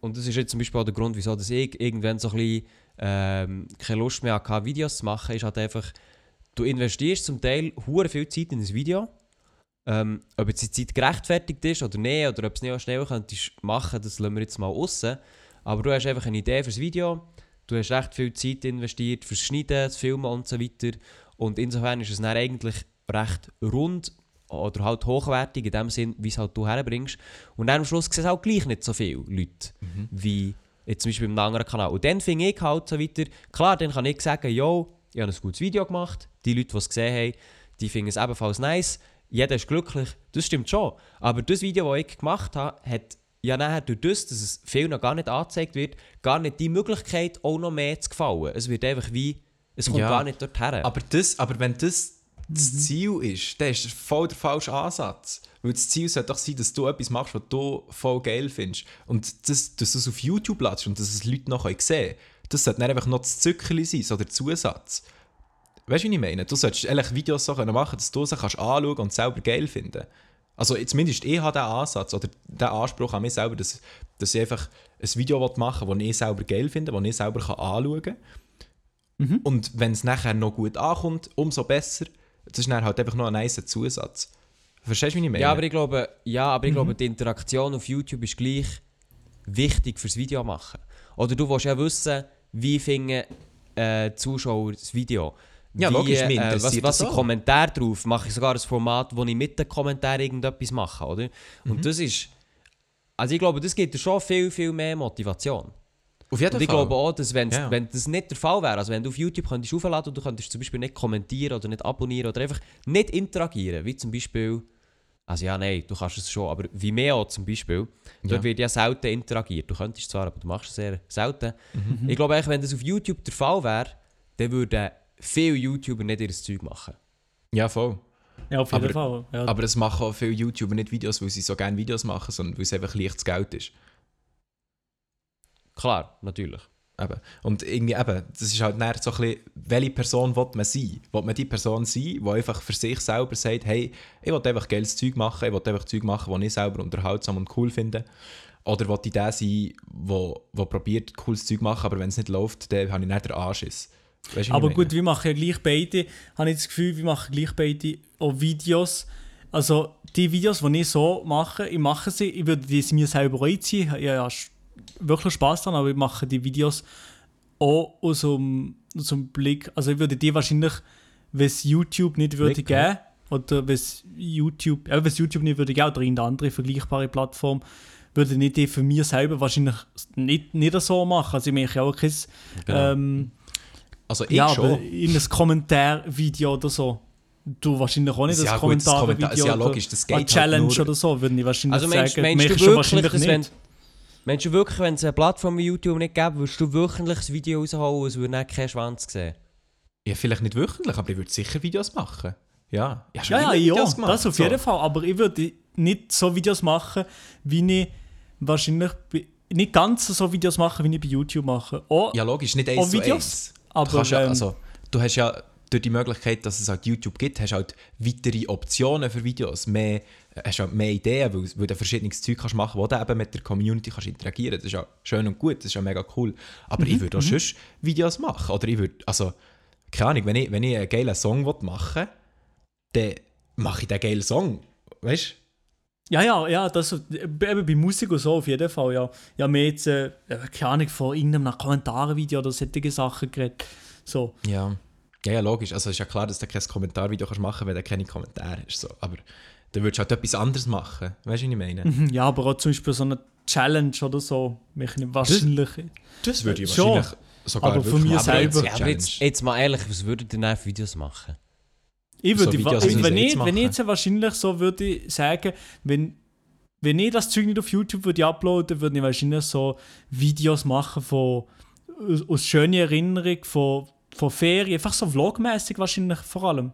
und das ist jetzt zum Beispiel auch der Grund, wieso dass ich irgendwann so ein bisschen ähm, keine Lust mehr hatte, Videos zu machen, ist halt einfach, du investierst zum Teil hure viel Zeit in ein Video. Ähm, ob jetzt die Zeit gerechtfertigt ist oder nicht, oder ob es nicht auch schnell könntest machen, das lassen wir jetzt mal aussen. Aber du hast einfach eine Idee fürs Video, du hast recht viel Zeit investiert fürs Schneiden, das Filmen und so weiter. Und insofern ist es dann eigentlich recht rund oder halt hochwertig in dem Sinn, wie es halt du herbringst. Und dann am Schluss sehen es halt gleich nicht so viele Leute, wie jetzt zum Beispiel im anderen Kanal. Und dann finde ich halt so weiter, klar, dann kann ich sagen, yo, ich habe ein gutes Video gemacht, die Leute, die es gesehen haben, die finden es ebenfalls nice, jeder ist glücklich, das stimmt schon. Aber das Video, das ich gemacht habe, hat ja nachher durch das, dass es vielen noch gar nicht angezeigt wird, gar nicht die Möglichkeit, auch noch mehr zu gefallen. Es wird einfach wie, es kommt Ja. gar nicht dorthin. Aber, das, aber wenn das das Ziel ist, dann ist das voll der falsche Ansatz. Weil das Ziel sollte doch sein, dass du etwas machst, was du voll geil findest. Und das, dass du es auf YouTube lässt und dass es Leute noch sehen können. Das sollte dann einfach noch das Zückerli sein, so der Zusatz. Weißt du, wie ich meine? Du solltest ehrlich Videos so können machen, dass du sie kannst anschauen und selber geil finden. Also zumindest ich habe diesen Ansatz oder den Anspruch an mich selber, dass, dass ich einfach ein Video machen will, das ich selber geil finde, das ich selber kann anschauen kann. Mhm. Und wenn es nachher noch gut ankommt, umso besser. Das ist dann halt einfach noch ein nice Zusatz. Verstehst du, meine? Ja, aber ich glaube, ja, aber ich Mhm. glaube, die Interaktion auf YouTube ist gleich wichtig fürs Video machen. Oder du willst ja wissen, wie finden äh, Zuschauer das Video. Ja, wie, logisch, mich äh, was, was sind. Kommentare drauf? Mache ich sogar ein Format, wo ich mit den Kommentaren irgendetwas mache, oder? Und Mhm. das ist... Also ich glaube, das gibt dir schon viel, viel mehr Motivation. Auf jeden Und ich Fall. glaube auch, dass wenn's, Ja. wenn das nicht der Fall wäre, also wenn du auf YouTube könntest aufladen und du könntest zum Beispiel nicht kommentieren oder nicht abonnieren oder einfach nicht interagieren, wie zum Beispiel, also ja, nein, du kannst es schon, aber Vimeo zum Beispiel, dort Ja. wird ja selten interagiert. Du könntest zwar, aber du machst es sehr selten. Mhm. Ich glaube eigentlich, wenn das auf YouTube der Fall wäre, dann würden viele YouTuber nicht ihr Zeug machen. Ja, voll. Ja, auf jeden Aber- Fall. Ja. Aber es machen auch viele YouTuber nicht Videos, weil sie so gerne Videos machen, sondern weil es einfach leichtes Geld ist. Klar, natürlich. Eben. Und irgendwie eben, das ist halt näher so ein bisschen, welche Person will man sein? Will man die Person sein, die einfach für sich selber sagt, hey, ich will einfach geiles Zeug machen, ich will einfach Zeug machen, das ich selber unterhaltsam und cool finde. Oder will ich der sein, der, der probiert, cooles Zeug zu machen, aber wenn es nicht läuft, dann habe ich nicht den Anschiss. Weißt du, wie ich Aber gut, wir machen ja gleich beide, habe ich das Gefühl, wir machen gleich beide auch Videos. Also die Videos, die ich so mache, ich mache sie, ich würde die mir selber einziehen, ich habe wirklich Spaß daran, aber ich mache die Videos auch aus dem, aus dem Blick, also ich würde die wahrscheinlich, wenn es YouTube nicht würde Blick, geben, oder wenn es YouTube, ja, wenn es YouTube nicht würde geben, oder irgendeine andere vergleichbare Plattform, würde ich die für mich selber wahrscheinlich nicht, nicht so machen. Also ich mache ja auch kein, Genau. ähm, Also ich ja, schon. aber in ein Kommentarvideo oder so. Du wahrscheinlich auch nicht Ja, das das Kommentarvideo Kommentar- ist ja logisch, das geht eine halt Challenge nur- oder so, würde ich wahrscheinlich Also meinst, sagen. meinst, du wirklich, wahrscheinlich dass wenn. Meinst du wirklich, wenn es eine Plattform wie YouTube nicht gäbe, würdest du wöchentlich das Video rausholen und es würde dann keinen Schwanz sehen? Ja, vielleicht nicht wöchentlich, aber ich würde sicher Videos machen. Ja, ich habe schon Ja, ja, immer ja, Videos gemacht, das auf so. jeden Fall. Aber ich würde nicht so Videos machen, wie ich wahrscheinlich bei, nicht ganz so Videos machen, wie ich bei YouTube mache. Auch, Ja, logisch, nicht eins zu Videos, eins. aber, du, kannst ja, ähm, also, du hast ja durch die Möglichkeit, dass es halt YouTube gibt, hast halt weitere Optionen für Videos, mehr, hast halt mehr Ideen, weil, weil du verschiedenes Zeug kannst machen, wo du eben mit der Community kannst interagieren. Das ist ja schön und gut, das ist ja mega cool. Aber Mhm, ich würde auch sonst Videos machen. Oder ich würde, also, keine Ahnung, wenn ich, wenn ich einen geilen Song machen will, dann mache ich den geilen Song. Weißt du? Ja, ja, ja, das, eben bei Musik und so auf jeden Fall, ja. Ja, mehr jetzt, äh, keine Ahnung, von irgendeinem Kommentarvideo oder solche Sachen geredet. So. Ja. Ja, ja, logisch. Also ist ja klar, dass du kein Kommentarvideo kannst machen kannst, wenn du keine Kommentare hast. So. Aber dann würdest du halt etwas anderes machen. Weißt du, was ich meine? Mhm, Ja, aber auch zum Beispiel so eine Challenge oder so, mich nicht wahrscheinlich. Das würde ich Schon. wahrscheinlich sogar Aber von mir machen. selber. als Ja, jetzt, jetzt mal ehrlich, was würdet ihr denn für Videos machen? Ich So würde, Videos, wa- wie wenn, ich, jetzt wenn ich jetzt wahrscheinlich so würde ich sagen, wenn, wenn ich das Zeug nicht auf YouTube würde uploaden, würde ich wahrscheinlich so Videos machen von aus, aus schönen Erinnerungen, von, von Ferien, einfach so vlogmäßig wahrscheinlich vor allem.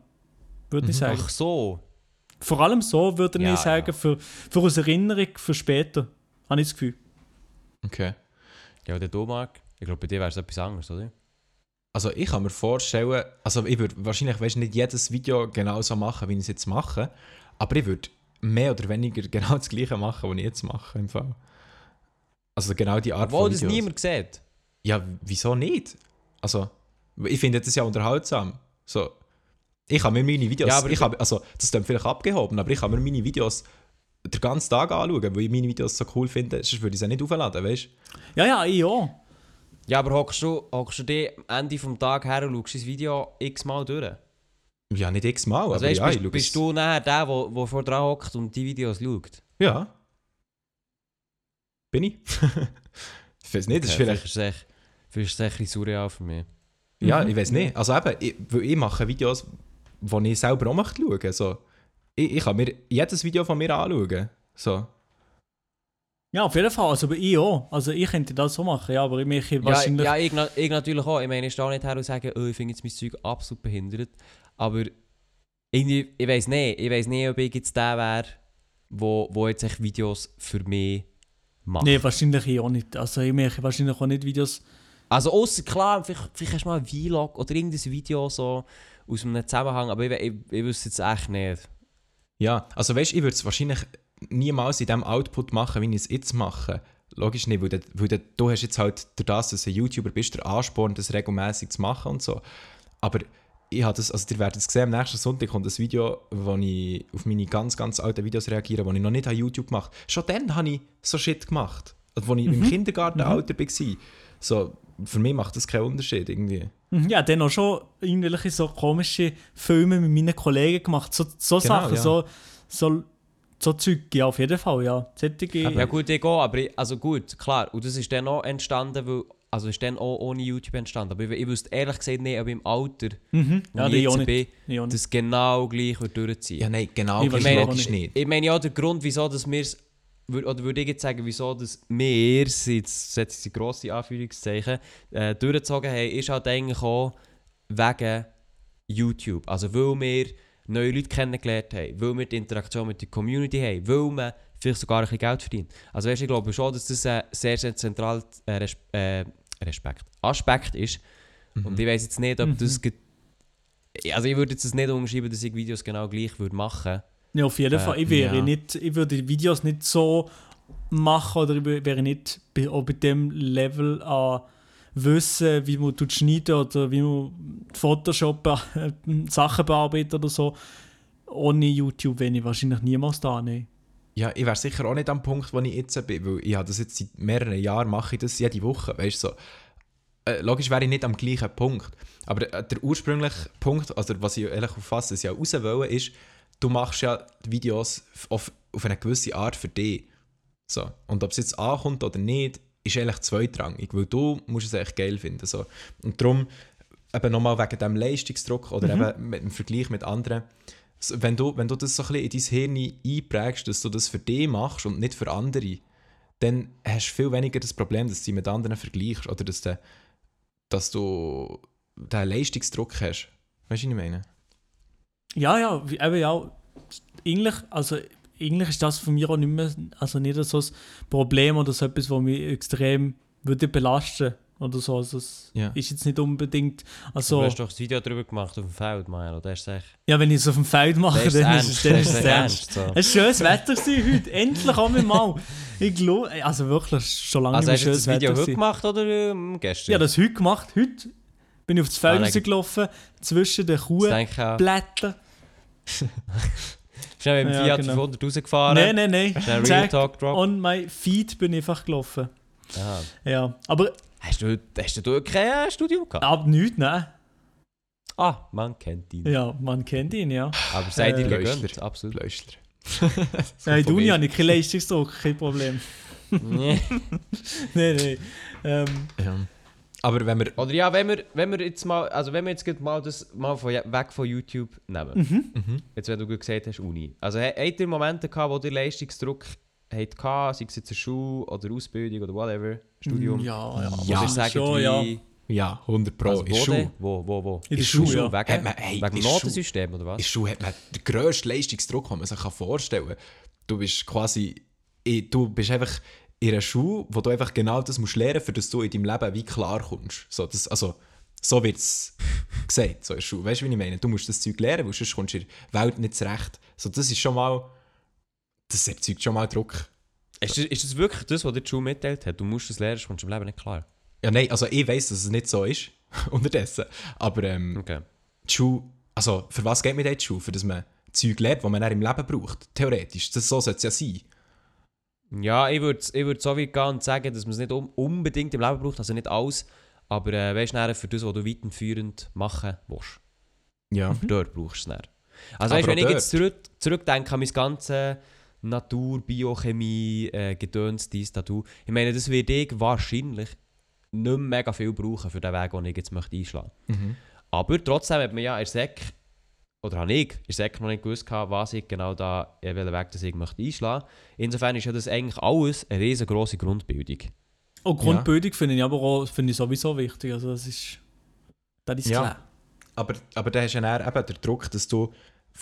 Würde Mhm. ich sagen. Ach so. Vor allem so würde Ja, ich sagen, ja. für, für aus Erinnerung für später. Habe ich das Gefühl. Okay. Ja, der du, Marc? Ich glaube, bei dir wäre es etwas anderes, oder? Also ich kann mir vorstellen, also ich würde wahrscheinlich weißt, nicht jedes Video genau so machen, wie ich es jetzt mache, aber ich würde mehr oder weniger <laughs> genau das gleiche machen, was ich jetzt mache im Fall. Also genau die Art Obwohl von das Videos. niemand sieht. Ja, wieso nicht? Also, ich finde das ja unterhaltsam. So, ich habe mir meine Videos, Ja, aber ich habe, also das klingt vielleicht abgehoben, aber ich habe mir meine Videos den ganzen Tag anschauen, weil ich meine Videos so cool finde, sonst würde ich sie nicht aufladen, weißt du? Ja, ja, ich auch. Ja, aber hockst du, hockst du dich am Ende vom Tag her und schaust das Video x-mal durch? Ja, nicht x-mal, Also aber weißt, ja, bist, ich bist du nachher der, der, der vor dran hockt und die Videos schaut? Ja. Bin ich? <laughs> ich weiß nicht, das ist Okay, vielleicht... Ist es echt, vielleicht ist es echt ein bisschen surreal für mich. Ja, Mhm. ich weiß nicht. Also eben, ich, ich mache Videos, die ich selber auch möchte schauen. So, ich, ich kann mir jedes Video von mir anschauen. So. Ja, auf jeden Fall. Also aber ich auch. Also ich könnte das so machen, ja, aber ich Ja, wahrscheinlich... ja ich, ich natürlich auch. Ich meine, ich stehe nicht her und sage, oh, ich finde jetzt mein Zeug absolut behindert. Aber irgendwie, ich weiß nicht, ich weiß nicht, ob ich jetzt der wäre, wo, wo jetzt echt Videos für mich macht. Nee, wahrscheinlich ich auch nicht. Also ich mache wahrscheinlich auch nicht Videos. Also außer klar, vielleicht, vielleicht hast du mal ein Vlog oder irgendein Video so aus einem Zusammenhang, aber ich, ich, ich wüsste jetzt echt nicht. Ja, also weißt du, ich würde es wahrscheinlich niemals in dem Output machen, wie ich es jetzt mache. Logisch nicht, weil, du, weil du, du hast jetzt halt durch das, dass du ein YouTuber bist, der Ansporn, das regelmäßig zu machen und so. Aber ich habe das, also ihr werdet es sehen, am nächsten Sonntag kommt ein Video, wo ich auf meine ganz, ganz alten Videos reagiere, die ich noch nicht an YouTube gemacht habe. Schon dann habe ich so Shit gemacht, als ich im Kindergartenalter war. So, für mich macht das keinen Unterschied irgendwie. Mhm, Ja, dann auch schon irgendwelche so komische Filme mit meinen Kollegen gemacht. So, so Genau, Sachen, ja. so, so, so Zeug, ja, auf jeden Fall, ja. Solche, Ja gut, ich gehe, aber ich, also gut, klar. Und das ist dann auch entstanden, weil, also ist dann auch ohne YouTube entstanden. Aber ich, ich wüsste ehrlich gesagt nicht, ob im Alter, mhm. wo Ja, ich jetzt bin, das genau gleich wird durchziehen. Ja, nein, genau, Ich ist auch logisch nicht. nicht. Ich meine ja, der Grund, wieso dass wir es, wür- oder würde ich jetzt sagen, wieso dass wir jetzt setze ich grosse Anführungszeichen, äh, durchgezogen haben, ist halt eigentlich auch wegen YouTube. Also weil wir neue Leute kennengelernt haben, weil wir die Interaktion mit der Community haben, weil man vielleicht sogar ein bisschen Geld verdient. Also weißt, du, ich glaube schon, dass das ein sehr, sehr zentraler äh, Res Respekt, Aspekt ist. Und ich weiß jetzt nicht, ob das... ge- Also ich würde jetzt das nicht unterschreiben, dass ich Videos genau gleich würde machen Ja, auf jeden Äh, Fall. Ich, wäre ja. nicht, ich würde die Videos nicht so machen oder ich wär- wäre nicht bei, auch bei dem Level an Wissen, wie man tut schneiden oder wie man Photoshop äh, <laughs> Sachen bearbeitet oder so. Ohne YouTube wäre ich wahrscheinlich niemals da. Nee. Ja, ich wäre sicher auch nicht am Punkt, wo ich jetzt bin, weil ich habe das jetzt seit mehreren Jahren, mache ich das jede Woche, weißt du, so. Äh, logisch wäre ich nicht am gleichen Punkt, aber äh, der ursprüngliche Punkt, also was ich ehrlich auffasse, was ich auch raus wollte, ist, du machst ja die Videos auf, auf eine gewisse Art für dich. So. Und ob es jetzt ankommt oder nicht, ist eigentlich zweitrangig, weil du musst es echt geil finden. So. Und darum, eben nochmal wegen dem Leistungsdruck oder eben mit dem Vergleich mit anderen, so, wenn, du, wenn du das so ein bisschen in dein Hirn einprägst, dass du das für dich machst und nicht für andere, dann hast du viel weniger das Problem, dass du dich mit anderen vergleichst oder dass du, dass du den Leistungsdruck hast. Weißt du, was ich meine? Ja, ja, eben ja. Eigentlich, also eigentlich ist das von mir auch nicht mehr, also nicht so ein Problem oder so etwas, was mich extrem würde belasten oder so. Also es Ja. ist jetzt nicht unbedingt, Du also hast doch das Video darüber gemacht auf dem Feld, Maelo. Das ist echt... ja, wenn ich es auf dem Feld mache, ist dann ernst, ist es, dann das ist ist es ernst, so. Es war schönes Wetter gewesen heute, endlich einmal mal. Ich glaube, also wirklich, schon lange Also nicht hast mehr du das schönes Video Wetter heute gemacht oder ähm, gestern? Ja, das heute gemacht, heute bin ich auf das Feld Ah, nein. rausgelaufen, zwischen den. Kuhblättern. Schnell mit dem Ja, Fiat genau. 500 rausgefahren. Nein, nein, nein. Schnell Real Talk Drop. On my feet bin ich einfach gelaufen. Aha. Ja, aber Hast du, hast du kein äh, Studium gehabt? ab nichts, ne? Ah, man kennt ihn. Ja, man kennt ihn, ja. Aber seid ihr Äh, gegönnt, absolut. Löschler. <laughs> ja in der Uni vorbei. habe ich keinen Leistungsdruck, kein Problem. <laughs> Nee. <laughs> Nein, nein. Ähm, Ja. Aber wenn wir. Oder ja, wenn wir, wenn wir jetzt mal, also wenn wir jetzt mal das mal von, weg von YouTube nehmen. Mhm. Jetzt, wenn du gerade gesagt hast, Uni. Also ha- habt ihr Momente gehabt, wo ihr Leistungsdruck gehabt, sei es jetzt eine Schule oder Ausbildung oder whatever, Studium? ja, ja. Wo Ja, ihr sagt, schon, wie, ja. Ja, 100 Pro. also, in denn? wo, wo, wo? In der Schule, Schule, ja. Wegen, Hat man- hey, wegen in Notensystem oder was? In der Schule hat man den grössten Leistungsdruck, den man sich vorstellen kann. Du bist quasi. Du bist einfach in einer Schule, wo du einfach genau das musst lernen, für das du in deinem Leben wie klar kommst. So, das, also, so wird es gesagt, so in der Schule. Weißt du, wie ich meine? Du musst das Zeug lernen, weil sonst kommst du in der Welt nicht zurecht. So, das ist schon mal. Das erzeugt schon mal Druck. Ist das, ist das wirklich das, was dir die Schule mitteilt hat? Du musst das lernen, sonst kommst du im Leben nicht klar. Ja, nein, also ich weiß, dass es nicht so ist. <laughs> unterdessen. Aber ähm, Okay. die Schule, also für was geht in die Schule? Für das man Zeug lernt, das man dann im Leben braucht. Theoretisch. Das, so sollte es ja sein. Ja, ich würde ich würd so weit gehen und sagen, dass man es nicht unbedingt im Leben braucht, also nicht alles. Aber äh, weißt du, für das, was du weiterführend machen willst, Ja. <laughs> dort brauchst du es dann. Also weißt, wenn auch ich jetzt zurück, zurückdenke an mein ganzes Natur, Biochemie, äh, Gedöns, dies, da, du. Ich meine, das werde ich wahrscheinlich nicht mehr mega viel brauchen für den Weg, den ich jetzt möchte einschlagen Mhm. Aber trotzdem hat man ja in der Sek, oder habe ich der Sek noch nicht gewusst, was ich genau da, äh, welchen Weg das ich möchte einschlagen Insofern ist ja das eigentlich alles eine riesengroße Grundbildung. Und Grundbildung finde ich aber auch finde ich sowieso wichtig. Also das ist. Das ist Ja. klar. Aber, aber da hast du ja dann eben den Druck, dass du,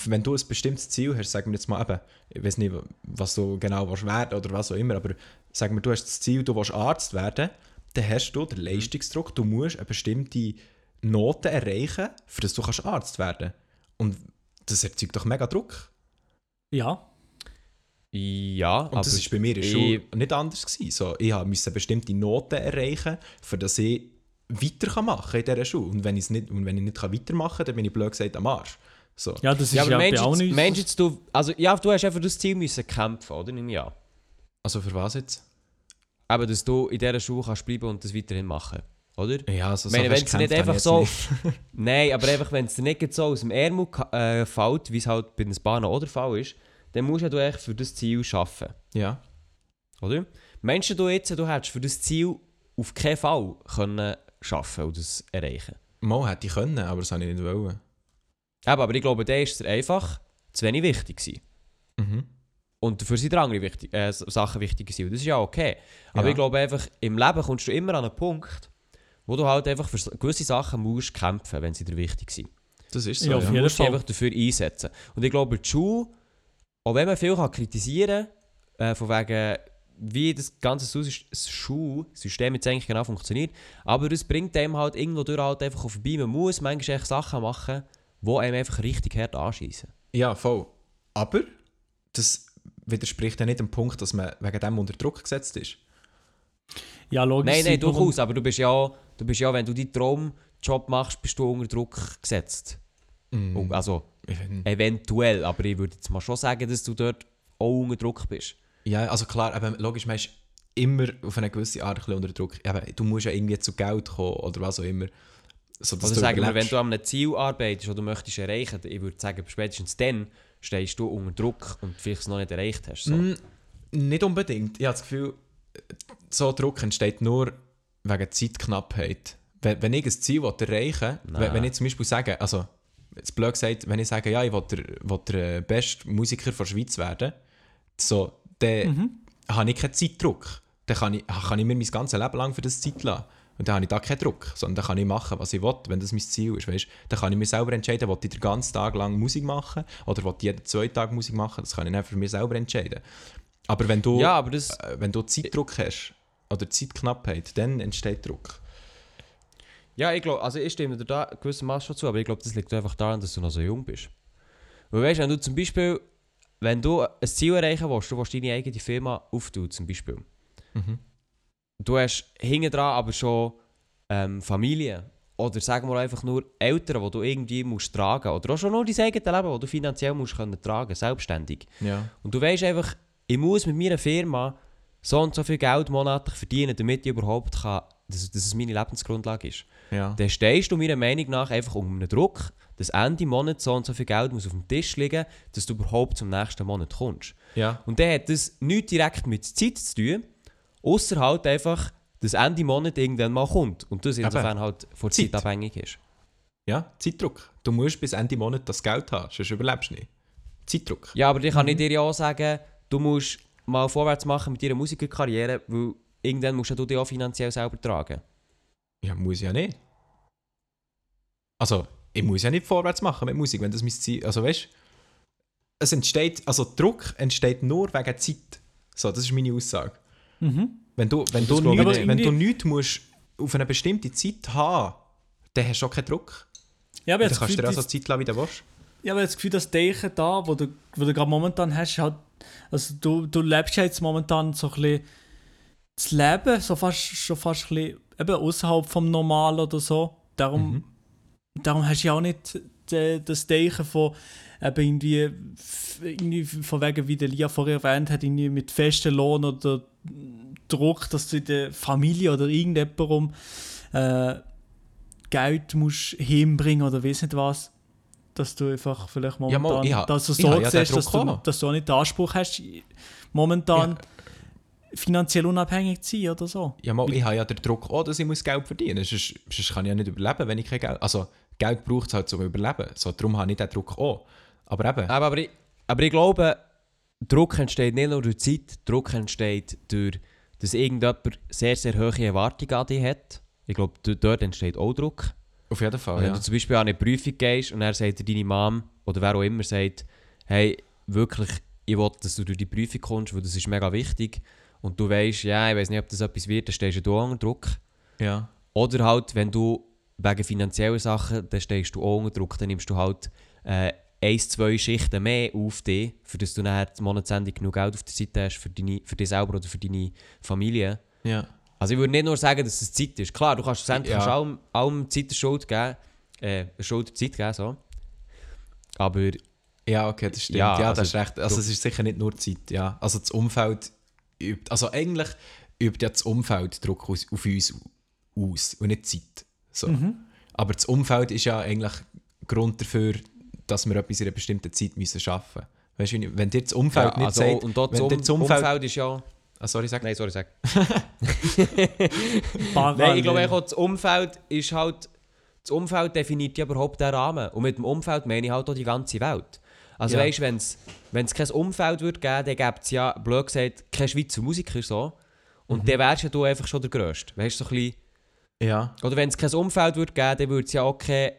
wenn du ein bestimmtes Ziel hast, sagen wir jetzt mal eben, ich weiß nicht, was du genau willst werden oder was auch immer, aber sagen wir, du hast das Ziel, du willst Arzt werden, dann hast du den Leistungsdruck, du musst eine bestimmte Noten erreichen, für das du kannst Arzt werden Und das erzeugt doch mega Druck. Ja. Ja, Und aber das war bei mir ich- Schule nicht anders. Gewesen. So, ich musste bestimmte Noten erreichen, für dass ich weiter machen kann in dieser Schule. Und wenn, nicht, und wenn ich nicht weitermachen kann, dann bin ich blöd gesagt am Arsch. So. Ja, das ist ja, ja, aber bei meinst auch du jetzt- nicht. meinst du jetzt, du, also ja, du hast einfach das Ziel müssen kämpfen, oder? Nehme ich an. Also für was jetzt? Aber dass du in dieser Schule kannst bleiben und das weiterhin machen, oder? Ja, also Ich meine, wenn es nicht einfach so. nicht. Nein, aber einfach, wenn es nicht so aus dem Ärmel äh, fällt, wie es halt bei den Bahnen oder Fall ist, dann musst du echt für das Ziel arbeiten. Ja. Oder? Meinst du jetzt, du hättest für das Ziel auf keinen Fall können schaffen und das erreichen? Mal hätte ich können, aber das habe ich nicht wollen. Eben, aber ich glaube, der ist einfach zu wenig wichtig gewesen. Mhm. Und dafür sind andere wichtig, äh, Sachen wichtig gewesen. Und das ist ja okay. Aber Ja. ich glaube einfach, im Leben kommst du immer an einen Punkt, wo du halt einfach für gewisse Sachen musst kämpfen, wenn sie dir wichtig sind. Das ist so. Ja, Du musst dich einfach dafür einsetzen. Und ich glaube, die Schule, auch wenn man viel kann kritisieren kann, äh, von wegen, wie das ganze das Schulsystem jetzt eigentlich genau funktioniert, aber es bringt einem halt irgendwo durch halt einfach auch vorbei. Man muss manchmal echt Sachen machen, die einem einfach richtig hart anschießen. Ja, voll. Aber das widerspricht ja nicht dem Punkt, dass man wegen dem unter Druck gesetzt ist. Ja, logisch. Nein, nein, durchaus, aber du bist ja, du bist ja, wenn du deinen Traumjob machst, bist du unter Druck gesetzt. Mm. Also eventuell, aber ich würde jetzt mal schon sagen, dass du dort auch unter Druck bist. Ja, also klar, aber logisch, man ist immer auf eine gewisse Art ein unter Druck. Aber du musst ja irgendwie zu Geld kommen oder was auch immer. So, Oder du sagen wir, wenn du an einem Ziel arbeitest, das du möchtest erreichen, ich würde sagen, spätestens dann stehst du unter Druck und vielleicht es noch nicht erreicht hast. So. Mm, nicht unbedingt. Ich habe das Gefühl, so Druck entsteht nur wegen Zeitknappheit. Wenn, wenn ich ein Ziel erreichen will, wenn, wenn ich zum Beispiel sage, also, jetzt blöd gesagt, wenn ich sage, ja, ich will der, will der äh, beste Musiker der Schweiz werden, so, dann Mhm. habe ich keinen Zeitdruck. Dann kann ich, kann ich mir mein ganzes Leben lang für das Zeit lassen. Und dann habe ich da keinen Druck, sondern dann kann ich machen, was ich will, wenn das mein Ziel ist. Weißt? Dann kann ich mir selber entscheiden, will ich den ganzen Tag lang Musik machen oder will ich jeden zwei Tage Musik machen. Das kann ich dann für mich selber entscheiden. Aber wenn du, Ja, aber das, äh, wenn du Zeitdruck hast oder Zeitknappheit, dann entsteht Druck. ja, ich glaube, also ich stimme dir da gewissermaßen schon zu, aber ich glaube, das liegt einfach daran, dass du noch so jung bist. Weil weißt, wenn du zum Beispiel, wenn du ein Ziel erreichen willst, du willst deine eigene Firma auftun, zum Beispiel. Mhm. Du hast hinten dran aber schon ähm, Familie oder sagen wir einfach nur Eltern, die du irgendwie musst tragen oder auch schon nur dein eigenes Leben, das du finanziell musst können tragen, selbstständig. Ja. Und du weißt einfach, ich muss mit meiner Firma so und so viel Geld monatlich verdienen, damit ich überhaupt kann, dass, dass es meine Lebensgrundlage ist. Ja. Dann stehst du meiner Meinung nach einfach unter einem Druck, dass Ende Monat so und so viel Geld muss auf dem Tisch liegen, dass du überhaupt zum nächsten Monat kommst. ja. Und dann hat das nichts direkt mit Zeit zu tun, außer halt einfach, dass Ende Monat irgendwann mal kommt. Und das insofern halt von Zeit. Zeit abhängig ist. Ja, Zeitdruck. Du musst bis Ende Monat das Geld haben, sonst überlebst du nicht. Zeitdruck. Ja, aber ich kann ich dir ja auch sagen, du musst mal vorwärts machen mit deiner Musikerkarriere, weil irgendwann musst du dich auch finanziell selber tragen. Ja, muss ja nicht. Also, ich muss ja nicht vorwärts machen mit Musik, wenn das mein Ziel Also, weißt du, es entsteht, also Druck entsteht nur wegen Zeit. So, das ist meine Aussage. Mhm. Wenn du, wenn Das du, nicht. wenn du nichts musst auf eine bestimmte Zeit haben, dann hast du auch keinen Druck. Ja, aber Dann jetzt kannst du dir so das- Zeit lassen, wie du willst. Ja, aber das Gefühl, das Denken da, wo du, wo du gerade momentan hast, halt, also du, du lebst ja jetzt momentan so ein bisschen das Leben, so fast, schon fast ein bisschen eben außerhalb vom Normal oder so. Darum, Mhm. darum hast du ja auch nicht de, das Denken von eben irgendwie, irgendwie von wegen, wie der Lia vorher erwähnt hat, irgendwie mit festem Lohn oder Druck, dass du in der Familie oder irgendjemandem äh, Geld musst hinbringen oder weiß nicht was, dass du einfach vielleicht Ja, momentan mal, ich ha- dass du ich so ja siehst, dass Druck du, auch. dass du auch nicht den Anspruch hast, momentan finanziell unabhängig zu sein oder so. Ja, mal, ich habe ja den Druck auch, dass ich muss Geld verdienen muss. Sonst, sonst kann ich ja nicht überleben, wenn ich kein Geld... Also, Geld braucht es halt zum Überleben. So, darum habe ich den Druck auch. Aber eben... Aber, aber, ich, aber ich glaube, Druck entsteht nicht nur durch Zeit, Druck entsteht durch, dass irgendjemand sehr, sehr hohe Erwartungen an dich hat. Ich glaube, dort entsteht auch Druck. Auf jeden Fall, Wenn ja. du zum Beispiel an eine Prüfung gehst und er sagt dir deine Mom oder wer auch immer sagt, hey, wirklich, ich will, dass du durch die Prüfung kommst, weil das ist mega wichtig. Und du weißt, ja, ich weiß nicht, ob das etwas wird, dann stehst du unter Druck. ja. Oder halt, wenn du wegen finanziellen Sachen, dann stehst du unter Druck, dann nimmst du halt äh, eins, zwei Schichten mehr auf dich, für das du nachher die Monatsende genug Geld auf der Seite hast für, deine, für dich selber oder für deine Familie. Ja. Also ich würde nicht nur sagen, dass es Zeit ist. Klar, du kannst schlussendlich Ja. kannst allem, allem Zeit der Schuld geben, äh, Schuld Zeit geben, so. Aber Ja, okay, das stimmt. Ja, Ja, also das ist recht. Also du- es ist sicher nicht nur Zeit, ja. Also das Umfeld übt, also eigentlich übt ja das Umfeld Druck aus, auf uns aus und nicht die Zeit. So. Aber das Umfeld ist ja eigentlich Grund dafür, dass wir etwas in einer bestimmten Zeit müssen schaffen Weißt du, wenn dir das Umfeld ja, nicht also, sagt, und dort das, wenn um, dir das Umfeld... Umfeld ist ja... Ah, sorry, sag. Nein, sorry, sag. <laughs> Nein, ich glaube das Umfeld ist halt... Das Umfeld definiert ja überhaupt den Rahmen. Und mit dem Umfeld meine ich halt auch die ganze Welt. Also Ja. weißt du, wenn es kein Umfeld würde geben, dann gäbe es ja, blöd gesagt, keinen Schweizer Musiker so. Und dann wärst ja du einfach schon der Grösste. Weißt du, so ein bisschen... Ja. Oder wenn es kein Umfeld würde geben, dann würde es ja auch keine,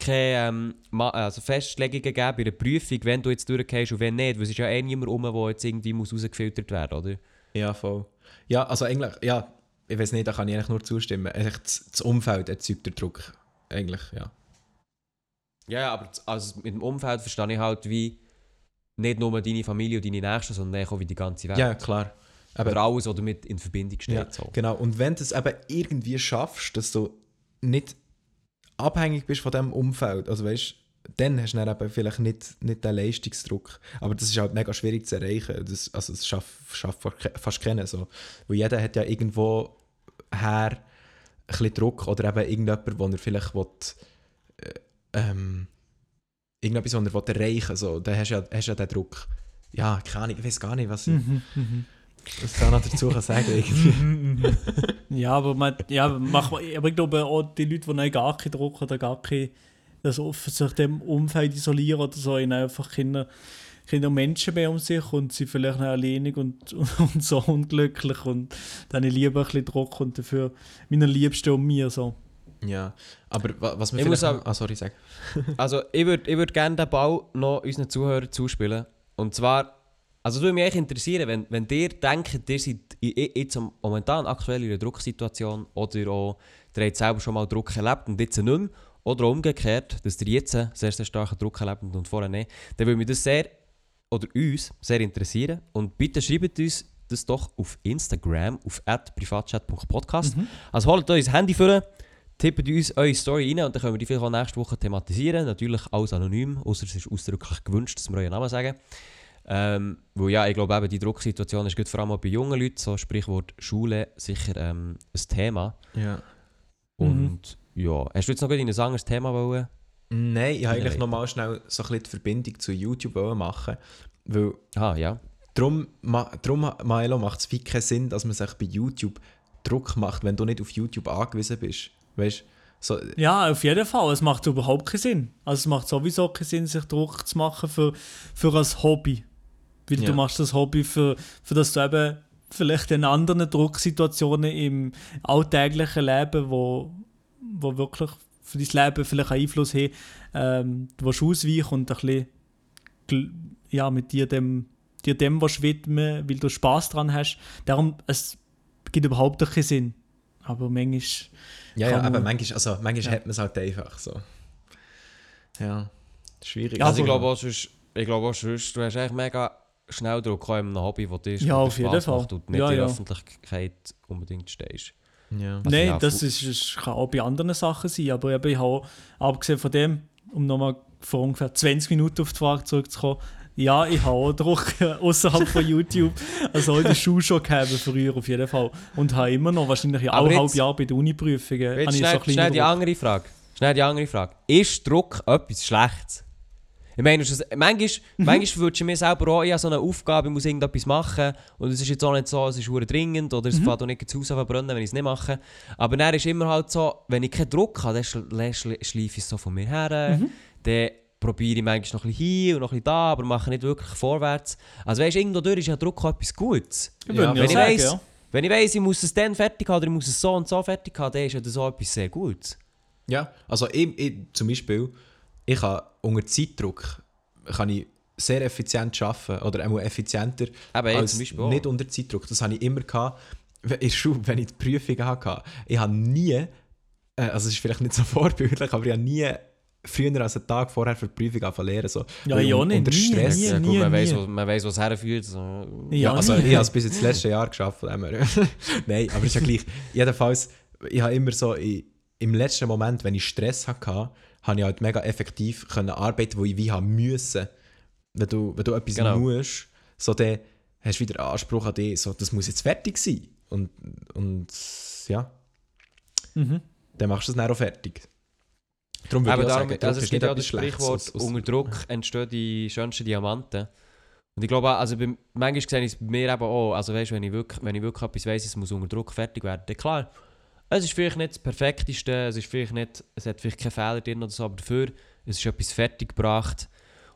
keine ähm, also Festlegungen geben bei einer Prüfung, wenn du jetzt durchgehst und wenn nicht. Weil es ist ja eh niemand rum, der jetzt irgendwie muss rausgefiltert werden oder? Ja, voll. Ja, also eigentlich, ja, ich weiß nicht, da kann ich eigentlich nur zustimmen. Eigentlich das, das Umfeld erzeugt den Druck. Eigentlich, ja. Ja, ja, aber z- also mit dem Umfeld verstehe ich halt wie nicht nur deine Familie und deine Nächsten, sondern auch wie die ganze Welt. Ja, klar. Aber Oder alles, was damit in Verbindung steht. Ja, so. genau. Und wenn du es eben irgendwie schaffst, dass du nicht abhängig bist von dem Umfeld, also weißt dann hast du dann eben vielleicht nicht, nicht den Leistungsdruck. Aber das ist halt mega schwierig zu erreichen. Das, also das schafft, fa- fast keiner so. Weil jeder hat ja irgendwo her ein Druck oder eben irgendjemand, wo er vielleicht will, äh, ähm, irgendetwas, was er will erreichen will. So. Dann hast du ja, hast ja den Druck. Ja, keine Ahnung, ich weiß gar nicht, was ich, Mhm, mhm. was ich da noch dazu kann sagen <laughs> irgendwie. Ja, aber, man, ja, mach, aber ich glaube auch die Leute, die gar keinen Druck oder gar kein, das offen sich dem Umfeld isolieren oder so, haben einfach keine, keine Menschen mehr um sich und sind vielleicht noch alleinig und, <laughs> und so unglücklich und dann lieber ein bisschen Druck und dafür meine Liebsten um mir so. Ja, aber wa- was wir Ich muss vielleicht... auch- ah, sorry, sag. <laughs> Also ich würde ich würd gerne den Ball noch unseren Zuhörern zuspielen. Und zwar, also es würde mich echt interessieren, wenn, wenn ihr denkt, ihr seid jetzt momentan aktuell in einer Drucksituation oder auch, ihr habt selber schon mal Druck erlebt und jetzt nicht mehr, oder umgekehrt, dass ihr jetzt sehr, sehr starken Druck erlebt und vorher nicht, dann würde mich das sehr, oder uns, sehr interessieren. Und bitte schreibt uns das doch auf Instagram, auf privatchat.podcast. Also holt euch das Handy vor, tippt uns eure Story rein und dann können wir die vielleicht auch nächste Woche thematisieren. Natürlich alles anonym, außer es ist ausdrücklich gewünscht, dass wir euren Namen sagen. Ähm, weil ja, ich glaube eben, die Drucksituation ist gut vor allem auch bei jungen Leuten, so Sprichwort Schule, sicher ähm, ein Thema. Ja. Und ja, hast du jetzt noch gut in ein anderes Thema wollen? Nein, ich wollte eigentlich nochmal schnell so ein bisschen die Verbindung zu YouTube machen. Weil Ah, ja. darum, ma, darum Maelo, macht es wie keinen Sinn, dass man sich bei YouTube Druck macht, wenn du nicht auf YouTube angewiesen bist. Weißt so, Ja, auf jeden Fall. Es macht überhaupt keinen Sinn. Also es macht sowieso keinen Sinn, sich Druck zu machen für, für ein Hobby. Weil Ja. du machst das Hobby für, für das du eben vielleicht in anderen Drucksituationen im alltäglichen Leben, wo, wo wirklich für dein Leben vielleicht einen Einfluss haben, ähm, du willst ausweichen und ein bisschen ja, mit dir dem, dir dem willst widmen, weil du Spaß dran hast. Darum, es gibt überhaupt keinen Sinn. Aber manchmal ja, ja, aber man- manchmal, also, manchmal hat man es halt einfach so. Ja, schwierig. Ja, also ich glaube auch, sonst, ich glaube auch sonst, du hast echt mega schnell Druck in einem Hobby, das dir Ja, auf Spaß jeden Fall. macht und nicht Ja, in der ja. Öffentlichkeit unbedingt stehst. Ja. Also Nein, ja, das ist, ist, kann auch bei anderen Sachen sein, aber eben, ich habe, abgesehen von dem, um nochmal vor ungefähr 20 Minuten auf die Frage zurückzukommen, ja, ich habe auch Druck <laughs> außerhalb von YouTube, also auch in der Schule schon gehabt, früher auf jeden Fall. Und habe immer noch, wahrscheinlich in Aber eineinhalb jetzt- Jahren bei den Uni-Prüfungen, schnell, so ein schnell die Druck. andere Frage. Schnell die andere Frage. Ist Druck etwas Schlechtes? Ich meine, ist- manchmal, Mhm. manchmal wünsche ich mir selber auch, ich habe so eine Aufgabe, ich muss irgendetwas machen und es ist jetzt auch nicht so, es ist dringend oder Mhm. es fährt auch nicht das Haus verbrennen, wenn ich es nicht mache. Aber dann ist immer halt so, wenn ich keinen Druck habe, dann schl schl schleife ich es so von mir her. Mhm. Dann probiere ich manchmal noch ein bisschen hier und noch ein bisschen da, aber mache nicht wirklich vorwärts. Also weißt du, irgendwo durch ist ja Druck auch etwas Gutes. Ich Ja, ja, wenn ich sagen, weiss- ja. Wenn ich weiss, ich muss es dann fertig haben oder ich muss es so und so fertig haben, dann ist ja das auch etwas sehr Gutes. Ja, also ich, ich, zum Beispiel, ich kann unter Zeitdruck kann ich sehr effizient arbeiten oder einmal effizienter Aber als zum Beispiel auch. nicht unter Zeitdruck. Das habe ich immer gehabt, in der Schule, wenn ich die Prüfungen hatte. Ich habe nie äh, also es ist vielleicht nicht so <laughs> vorbildlich, aber ich habe nie früher als einen Tag vorher für die Prüfung lernen. So, Ja, ja, nicht, Unter nie, Stress. nie. ja, gut, man, weiß, nie. wo, man weiß, was herführt. So. Ja, Ja, also nie. ich habe es bis ins letzte Jahr geschafft. <laughs> Nein, aber ist ja gleich. Jedenfalls, ich habe immer so, ich, im letzten Moment, wenn ich Stress hatte, habe ich halt mega effektiv können arbeiten, wo ich wie haben müssen. Wenn du, wenn du etwas Genau. musst, so dann hast du wieder Anspruch an dich, so, das muss jetzt fertig sein. Und, und ja, Mhm. dann machst du es dann auch fertig. Darum würde Aber ich auch darum, sagen, also es gibt ja das. Sprichwort, aus- aus- unter Druck entstehen die schönsten Diamanten. Und ich glaube, auch, also bei, manchmal sehe ich es bei mir eben auch, also weißt, wenn ich wirklich, wenn ich wirklich etwas weiss, es muss unter Druck fertig werden, dann klar, es ist vielleicht nicht das Perfekteste, es ist vielleicht nicht, es hat vielleicht keine Fehler drin oder so, aber dafür, es ist etwas fertig gebracht.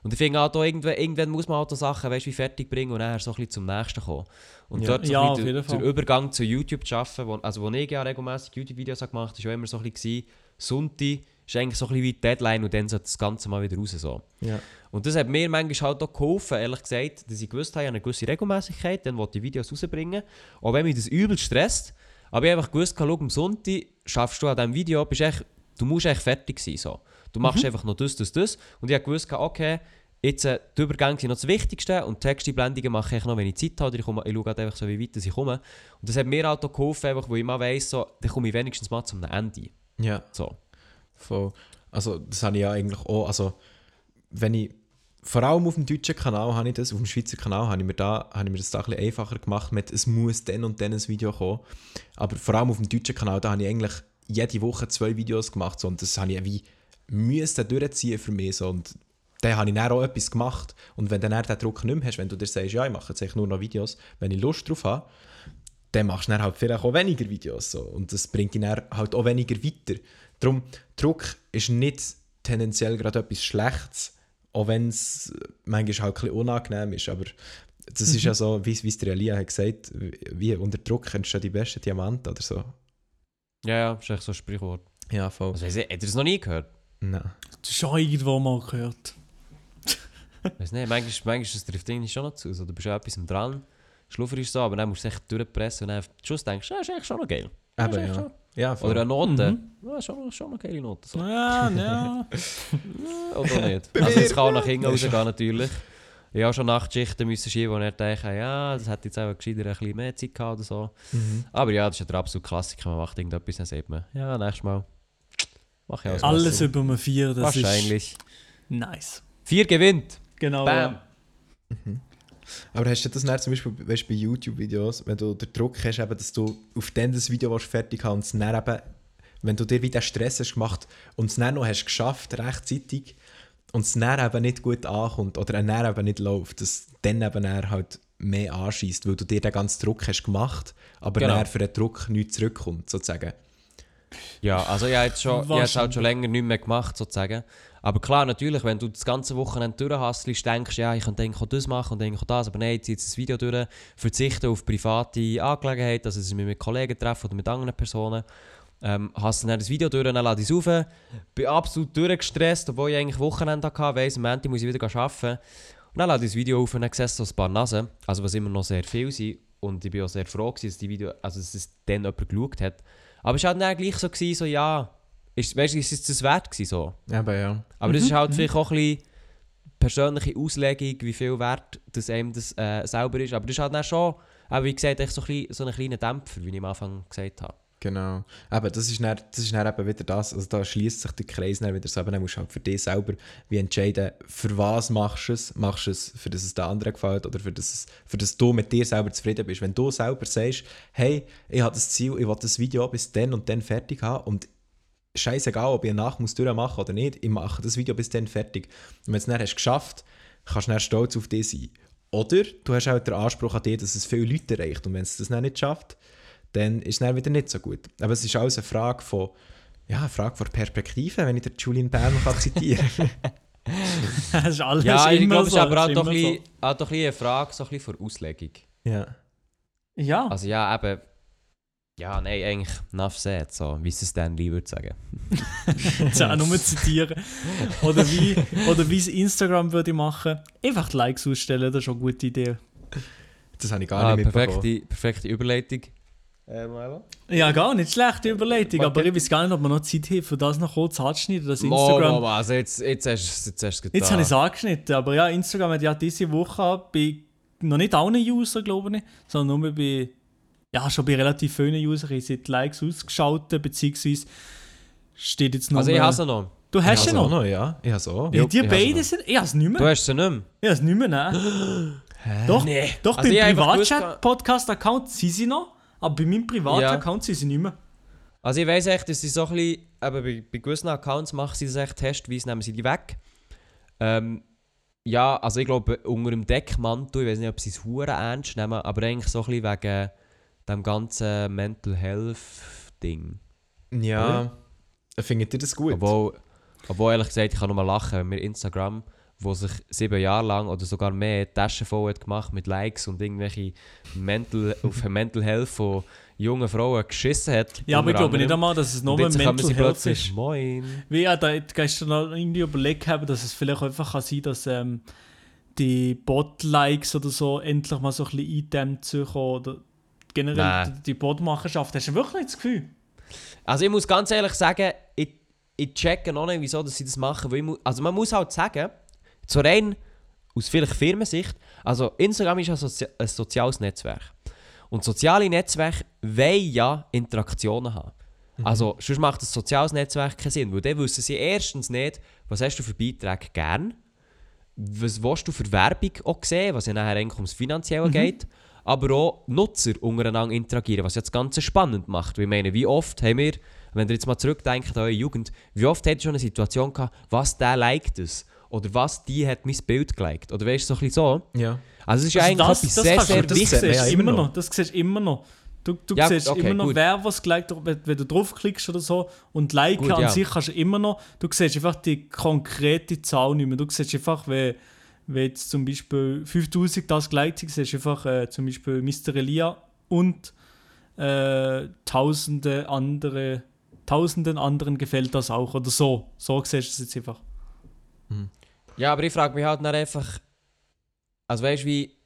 Und ich finde auch, da irgendwann, irgendwann muss man halt auch Sachen, weißt, wie fertig bringen und dann so ein bisschen zum nächsten kommen. Und Ja. dort so Ja, Fall. der Übergang zu YouTube zu arbeiten, wo, also wo ich ja regelmäßig YouTube-Videos gemacht habe, war auch immer so ein bisschen, Sonntag ist eigentlich so ein bisschen wie die Deadline und dann sollte das Ganze mal wieder raus. So. Ja. Und das hat mir manchmal halt auch geholfen, ehrlich gesagt, dass ich gewusst habe, ich habe eine gewisse Regelmäßigkeit, dann wollte ich Videos rausbringen. Auch wenn mich das übel stresst. Aber ich habe einfach gewusst, schau, am Sonntag schaffst du an diesem Video, bist echt, du musst echt fertig sein. So. Du machst einfach noch das, das, das. Und ich habe gewusst, okay, jetzt äh, die Übergänge sind noch das Wichtigste und die Texteinblendungen mache ich noch, wenn ich Zeit habe. Ich, komme, ich schaue halt einfach so, wie weit ich komme. Und das hat mir halt auch geholfen, einfach, wo ich mal weiss, so, dann komme ich wenigstens mal zum Ende. ja. So. Voll. Also das habe ich ja eigentlich auch, also wenn ich, vor allem auf dem deutschen Kanal habe ich das, auf dem Schweizer Kanal habe ich mir, da, habe ich mir das da ein bisschen einfacher gemacht mit, es muss dann und dann ein Video kommen. Aber vor allem auf dem deutschen Kanal, da habe ich eigentlich jede Woche zwei Videos gemacht so, und das habe ich wie müssen durchziehen für mich so, und dann habe ich dann auch etwas gemacht. Und wenn du dann den Druck nicht mehr hast, wenn du dir sagst, ja, ich mache jetzt eigentlich nur noch Videos, wenn ich Lust drauf habe, dann machst du dann halt vielleicht auch weniger Videos. So. Und das bringt dich dann halt auch weniger weiter. Darum, Druck ist nicht tendenziell gerade etwas Schlechtes, auch wenn es manchmal halt ein bisschen unangenehm ist. Aber das ist ja so, wie, wie es der Elia hat gesagt, wie unter Druck entstehen die besten Diamanten oder so. Ja, ja, das ist echt so ein Sprichwort. Ja, voll. Also, hat er das noch nie gehört? Nein. Das ist schon irgendwo mal gehört. Weiß nicht, manchmal, manchmal das trifft irgendwie schon noch zu. So, du bist an etwas dran, schlufferst so, aber dann musst du echt durchpressen und dann am Schluss denkst du, ja, ist eigentlich schon noch geil. Eben, ja. Ja. Oder eine Note. Mhm. Ja, schon, schon eine geile Note. So. Ja, ja. <laughs> Oder nicht. Bei <laughs> Also es kann auch nach hinten Ja, rausgehen natürlich. Ich habe schon Nachtschichten müssen schieben, wo er denkt, ja, das hätte jetzt auch gescheiter ein bisschen mehr Zeit gehabt oder so. Mhm. Aber ja, das ist ja der absolute Klassiker. Man macht irgendetwas, dann sagt man, ja, nächstes Mal mach ich alles. Alles besser. über einem Vier, das Wahrscheinlich. ist nice. Vier gewinnt. Genau. Bam. ja. Aber hast du das dann zum Beispiel weißt, bei YouTube-Videos, wenn du den Druck hast, eben, dass du auf dann das Video fertig haben und es dann eben, wenn du dir wieder Stress hast gemacht und es dann noch hast geschafft, rechtzeitig, und es dann eben nicht gut ankommt oder ein dann eben nicht läuft, dass dann eben dann halt mehr anschießt, weil du dir den ganzen Druck hast gemacht, aber Genau. dann für den Druck nichts zurückkommt, sozusagen. Ja, also ich habe jetzt schon, ich habe es halt schon länger nicht mehr gemacht, sozusagen. Aber klar, natürlich, wenn du das ganze Wochenende durchhasselst, denkst ja, ich könnte das machen und eigentlich das, aber nein, jetzt jetzt das Video durch, verzichten auf private Angelegenheiten, also ich mich mit Kollegen treffe oder mit anderen Personen, ähm, hasse dann das Video durch, dann lade ich es auf, bin absolut durchgestresst, obwohl ich eigentlich Wochenende hatte, weiss, am Montag muss ich wieder arbeiten. Und dann lade ich das Video auf und dann sehe so ein paar Nasen, also was immer noch sehr viel sind. Und ich bin auch sehr froh, gewesen, dass, die Video, also dass es dann jemand geschaut hat. Aber es war halt dann gleich so, gewesen, so ja, ist, weißt du, ist es das wert gewesen, so. Eben, ja. Aber das ist halt vielleicht auch ein bisschen persönliche Auslegung, wie viel wert das einem das äh, selber ist. Aber das ist halt dann schon, aber wie gesagt, echt so ein, bisschen, so ein kleiner Dämpfer, wie ich am Anfang gesagt habe. Genau. Eben, das ist, dann, das ist dann eben wieder das, also da schließt sich der Kreis dann wieder so, dann musst du halt für dich selber wie entscheiden, für was machst du es, machst du es, für das es den anderen gefällt oder für das, es- für das du mit dir selber zufrieden bist. Wenn du selber sagst, hey, ich habe das Ziel, ich will das Video bis dann und dann fertig haben und scheißegal, ob ich nach muss durchmachen oder nicht, ich mache das Video bis dann fertig. Und wenn du es dann hast geschafft, kannst du dann stolz auf dich sein. Oder du hast halt den Anspruch an dich, dass es viele Leute erreicht und wenn es das dann nicht schafft, dann ist es dann wieder nicht so gut. Aber es ist alles eine Frage von, ja, eine Frage von Perspektive, wenn ich den Julian Bern kann zitieren <laughs> Das ist alles Ja, ich immer glaube, es ist aber auch ist doch ein bisschen, auch doch ein bisschen eine Frage so ein bisschen von Auslegung. Ja. Ja. Also ja, eben, ja, nein, eigentlich enough said, so, wie es dann lieber zu sagen. <laughs> Jetzt auch nur zitieren. Oder wie, oder wie es Instagram würde machen. Einfach die Likes ausstellen, das ist schon eine gute Idee. Das habe ich gar Ah, nicht mitbekommen. perfekte, perfekte Überleitung. Äh? Ja, gar nicht schlechte Überleitung, aber ich weiß gar nicht, ob wir noch Zeit haben, für das noch kurz anzuschneiden, dass Mo, Instagram... mo, mo, also jetzt, jetzt hast du es jetzt hast du Jetzt habe ich es angeschnitten, aber ja, Instagram hat ja diese Woche bei noch nicht allen Usern, glaube ich, sondern nur bei, ja, schon bei relativ vielen Usern, ich die Likes ausgeschaltet, beziehungsweise steht jetzt noch... Also ich hasse noch. Du hast sie habe noch? noch, ja. Ich habe so. Ja, Ja, die habe sie beiden sind... Ich habe es nicht Du mehr. hast sie nicht mehr. Ich habe es nicht mehr, nein. Doch, Nee. doch Also beim habe Privatchat-Podcast-Account sind sie noch, aber bei meinem Privat-Account sind sie nicht mehr. Also ich weiss echt, dass sie so ein bisschen, eben bei, bei gewissen Accounts machen sie das echt testweise, nehmen sie die weg. Ähm, ja, also ich glaube, unter dem Deckmantel, ich weiß nicht, ob sie es hure ernst nehmen, aber eigentlich so ein bisschen wegen dem ganzen Mental Health Ding. Ja. Findet ihr das gut? Obwohl, obwohl ehrlich gesagt, ich kann nur mal lachen, wenn mir Instagram, wo sich sieben Jahre lang oder sogar mehr Taschen voll hat gemacht mit Likes und irgendwelche Mental, <laughs> auf Mental Health von jungen Frauen geschissen hat. Ja, aber ich glaube nicht einmal, dass es nur Mental sie Health plötzlich, ist. Moin. Wie ja, da gestern noch irgendwie überlegt haben, dass es vielleicht einfach kann sein dass ähm, die Bot-Likes oder so endlich mal so ein bisschen eingedämmt zu kommen oder generell Nein. die, Bot-Macherschaft. Hast du wirklich das Gefühl? Also ich muss ganz ehrlich sagen, ich, ich checke noch nicht, wieso dass sie das machen. Weil mu also man muss halt sagen, so rein aus vielleicht Firmensicht, also Instagram ist ja Sozi ein soziales Netzwerk. Und soziale Netzwerke wollen ja Interaktionen haben. Also sonst macht ein soziales Netzwerk keinen Sinn, weil dann wissen sie erstens nicht, was hast du für Beiträge gern, was willst du für Werbung auch sehen, was ja nachher eigentlich ums Finanzielle geht, aber auch Nutzer untereinander interagieren, was ja das Ganze spannend macht. Ich meine, wie oft haben wir, wenn ihr jetzt mal zurückdenkt an eure Jugend, wie oft habt ihr schon eine Situation gehabt, was der liked es? Oder was die hat mein Bild geliked? Oder weißt du, so ein bisschen so? Ja. Also es ist ja Also eigentlich das, etwas das sehr, sehr das das man wichtiges. ja siehst immer noch. noch. Das siehst du immer noch. Du, du Ja, siehst okay, immer noch, gut. wer was geliked hat, wenn, wenn du draufklickst oder so. Und liken Gut, an ja. sich kannst du immer noch, du siehst einfach die konkrete Zahl nicht mehr. Du siehst einfach, wenn, wenn jetzt zum Beispiel 5000 das siehst du einfach äh, zum Beispiel Mr. Elia und äh, tausende andere, tausenden anderen gefällt das auch oder so. So siehst du es jetzt einfach. Ja, aber ich frage mich halt dann einfach, also weißt du, wie,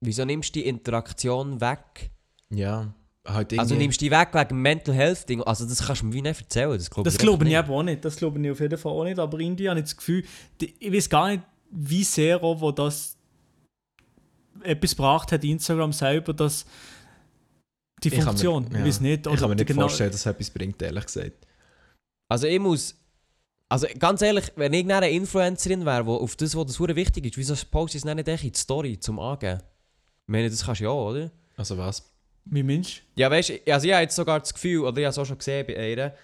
wieso nimmst du die Interaktion weg? Ja. Halt irgendwie. Also nimmst du die weg wegen dem Mental Health Ding? Also das kannst du mir wie nicht erzählen, das glaube Das ich glaube ich eben auch nicht. Das glaube ich auf jeden Fall auch nicht. Aber irgendwie habe ich das Gefühl, die, ich weiß gar nicht, wie sehr auch, wo das etwas gebracht hat, Instagram selber, dass die Ich kann mir- Funktion. ja. ich weiß nicht. ich kann mir nicht genau- vorstellen, dass es etwas bringt, ehrlich gesagt. Also ich muss. Also ganz ehrlich, wenn ich eine Influencerin wäre, wo auf das, was das hure wichtig ist, wieso postest du es nicht echt in die Story zum Angeben? Ich meine, das kannst du ja auch, oder? Also was? Wie Mensch. Ja, weißt du, also ich habe jetzt sogar das Gefühl, oder ich habe es auch schon gesehen bei ihr,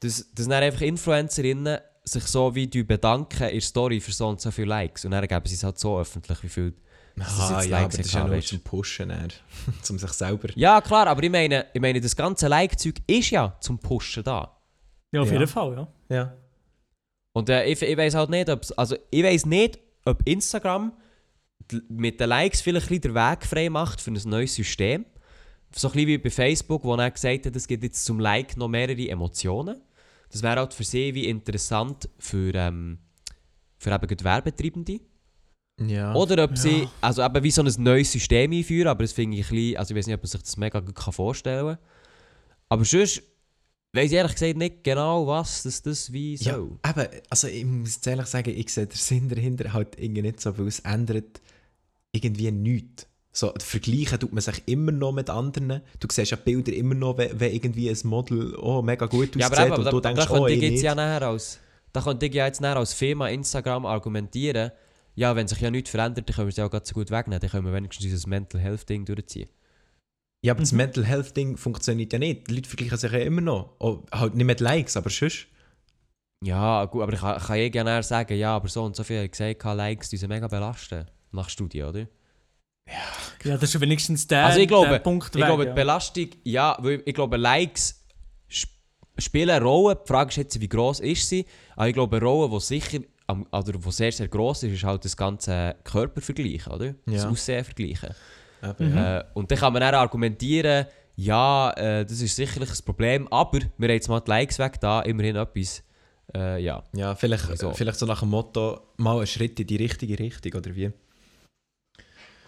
dass, dass dann einfach Influencerinnen sich so wie die bedanken in der Story für so und so viele Likes. Und dann geben sie es halt so öffentlich, wie viel. Ah, ja, Likes aber das ist ja nur du. zum Pushen, <laughs> zum sich selber. Ja, klar, aber ich meine, ich meine das ganze Like-Zeug ist ja zum Pushen da. Ja, auf Ja. jeden Fall, ja. Ja. Und äh, ich, ich weiß halt nicht, ob also ich weiß nicht, ob Instagram mit den Likes vielleicht ein bisschen den Weg frei macht für ein neues System. So ein bisschen wie bei Facebook, wo er gesagt hat, es gibt jetzt zum Like noch mehrere Emotionen. Das wäre halt für sie wie interessant für, ähm, für eben gerade Werbetreibende. Ja. Oder ob Ja. sie, also eben wie so ein neues System einführen, aber das finde ich ein bisschen, also ich weiß nicht, ob man sich das mega gut kann vorstellen kann. Aber sonst weiß ich ehrlich gesagt nicht genau, was das, das wie Ja, soll. eben, also ich muss ehrlich sagen, ich sehe den Sinn dahinter halt irgendwie nicht so, weil es ändert irgendwie nichts. So, vergleichen tut man sich immer noch mit anderen. Du siehst ja Bilder immer noch, wenn, wenn irgendwie ein Model oh, mega gut aussieht Ja, aber eben, und da, du da denkst, könnte oh, ich ich jetzt ja nachher als, da könnte ich ja jetzt nachher als Firma Instagram argumentieren, ja, wenn sich ja nichts verändert, dann können wir es ja auch ganz so gut wegnehmen, dann können wir wenigstens dieses Mental Health Ding durchziehen. Ja, aber das Mhm. Mental Health Ding funktioniert ja nicht. Die Leute vergleichen sich ja immer noch. Oh, halt nicht mit Likes, aber sonst. Ja, gut, aber ich kann, kann eh gerne sagen, ja, aber so und so viel gesagt, Likes, die sind mega belasten, nach Studie, oder? Ja, das ist wenigstens der, Also ich glaube, der Punkt Ich glaube, die ja. Belastung, ja, weil ich glaube, Likes sp spielen eine Rolle. Die Frage ist jetzt, wie gross ist sie? Aber ich glaube, eine Rolle, die sicher, am- oder die sehr, sehr gross ist, ist halt das ganze Körpervergleich, oder? Das Ja. Aussehen vergleichen. Mhm. Äh, und dann kann man dann argumentieren, ja, äh, das ist sicherlich ein Problem, aber wir haben jetzt mal die Likes weg, da immerhin etwas. Äh, ja. ja, vielleicht, Wieso? vielleicht so nach dem Motto, mal einen Schritt in die richtige Richtung, oder wie?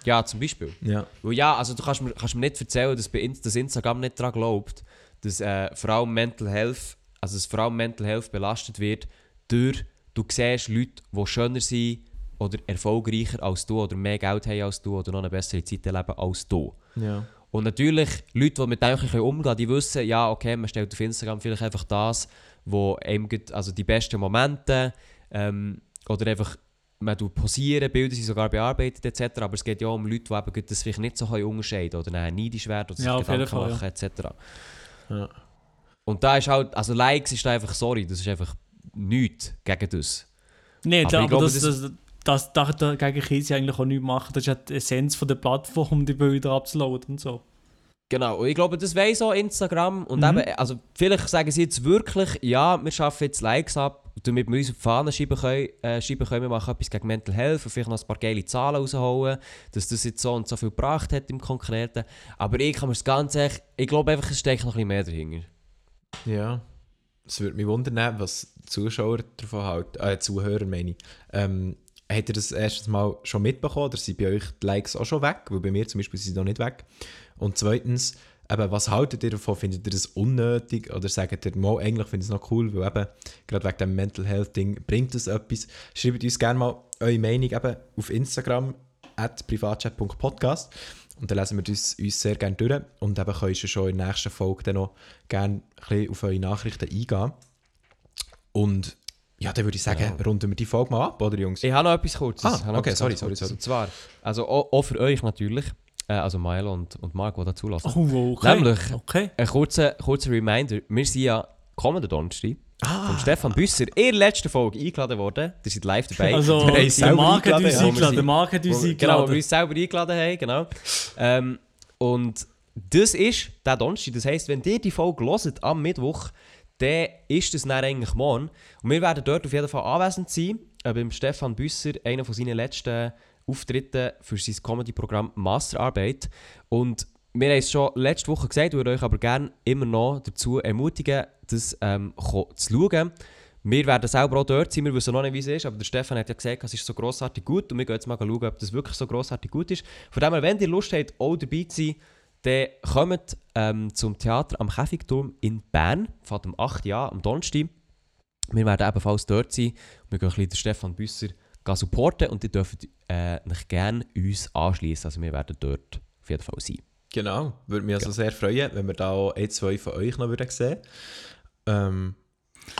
Ja, zum Beispiel. Ja. Weil ja, also du kannst mir, kannst mir nicht erzählen, dass, bei dass Instagram nicht daran glaubt, dass äh, vor allem Mental Health, also dass vor allem Mental Health belastet wird durch, du siehst Leute, die schöner sind oder erfolgreicher als du oder mehr Geld haben als du oder noch eine bessere Zeit erleben als du. Ja. Und natürlich, Leute, die mit dem ein bisschen umgehen können, die wissen, ja, okay, man stellt auf Instagram vielleicht einfach das, wo einem also die besten Momente ähm, oder einfach, man tut posieren, Bilder sind sogar bearbeitet etc. Aber es geht ja auch um Leute, die eben das vielleicht nicht so können unterscheiden oder dann neidisch werden oder sich Ja, jeden Gedanken Fall, machen etc. Ja. Und da ist halt, also Likes ist da einfach, sorry, das ist einfach nichts gegen das. Nein, Aber aber glaube, das, das- das, das, das, dagegen kann sie eigentlich auch nichts machen. Das ist ja die Essenz von der Plattform, die Bilder abzuladen und so. Genau, und ich glaube, das weiss auch Instagram. Und Mhm. eben, also vielleicht sagen sie jetzt wirklich, ja, wir schaffen jetzt Likes ab, damit wir uns auf die Fahne schreiben können, äh, schreiben können, wir machen etwas gegen Mental Health und vielleicht noch ein paar geile Zahlen rausholen, dass das jetzt so und so viel gebracht hat im Konkreten. Aber ich kann mir das Ganze echt, ich glaube einfach, es steckt noch ein bisschen mehr dahinter. Ja. Es würde mich wundern, was die Zuschauer davon halten. Äh, Zuhörer meine ich. Ähm, habt ihr das erstens mal schon mitbekommen oder sind bei euch die Likes auch schon weg? Weil bei mir zum Beispiel sind sie noch nicht weg. Und zweitens, eben, was haltet ihr davon? Findet ihr das unnötig? Oder sagt ihr, mal, eigentlich finde ich es noch cool, weil eben, gerade wegen dem Mental Health Ding, bringt es etwas? Schreibt uns gerne mal eure Meinung eben auf Instagram, at privatchat.podcast. Und dann lesen wir das uns sehr gerne durch. Und eben könnt ihr schon in der nächsten Folge dann noch gerne ein bisschen auf eure Nachrichten eingehen. Und ja, dann würde ich sagen, Ja. runden wir die Folge mal ab, oder Jungs? Ich habe noch etwas Kurzes. Ah, okay, sorry, sorry, sorry. Und zwar, also auch, auch für euch natürlich, äh, also Milo und, und Marc, die da zulassen. Oh, okay. Nämlich- Okay. Ein kurzer, kurzer Reminder, wir sind ja kommenden Donnerstag Ah. von Stefan Büsser in der letzten Folge eingeladen worden. Ihr seid live dabei. <laughs> Also, der Marc hat eingeladen, uns eingeladen. Der Marc hat uns wir- Genau, wir eingeladen. uns selber eingeladen haben, genau. Ähm, und das ist der Donnerstag. Das heisst, wenn ihr die Folge hört am Mittwoch, dann ist das dann eigentlich morgen. Und wir werden dort auf jeden Fall anwesend sein. Äh, beim Stefan Büsser, einer von seinen letzten Auftritten für sein Comedy-Programm Masterarbeit. Und wir haben es schon letzte Woche gesagt, würde euch aber gerne immer noch dazu ermutigen, das ähm, zu schauen. Wir werden selber auch dort sein, wir wissen noch nicht, wie es ist, aber der Stefan hat ja gesagt, es ist so grossartig gut und wir gehen jetzt mal schauen, ob das wirklich so grossartig gut ist. Von dem her, wenn ihr Lust habt, auch dabei zu sein, dann kommt ähm, zum Theater am Käfigturm in Bern, fährt am 8. Jahr, am Donnerstag. Wir werden ebenfalls dort sein. Wir gehen ein bisschen den Stefan Büsser supporten und ihr dürft äh, euch gerne uns anschließen. Also wir werden dort auf jeden Fall sein. Genau, würde mich also sehr freuen, wenn wir da auch ein, zwei von euch noch würden sehen ähm,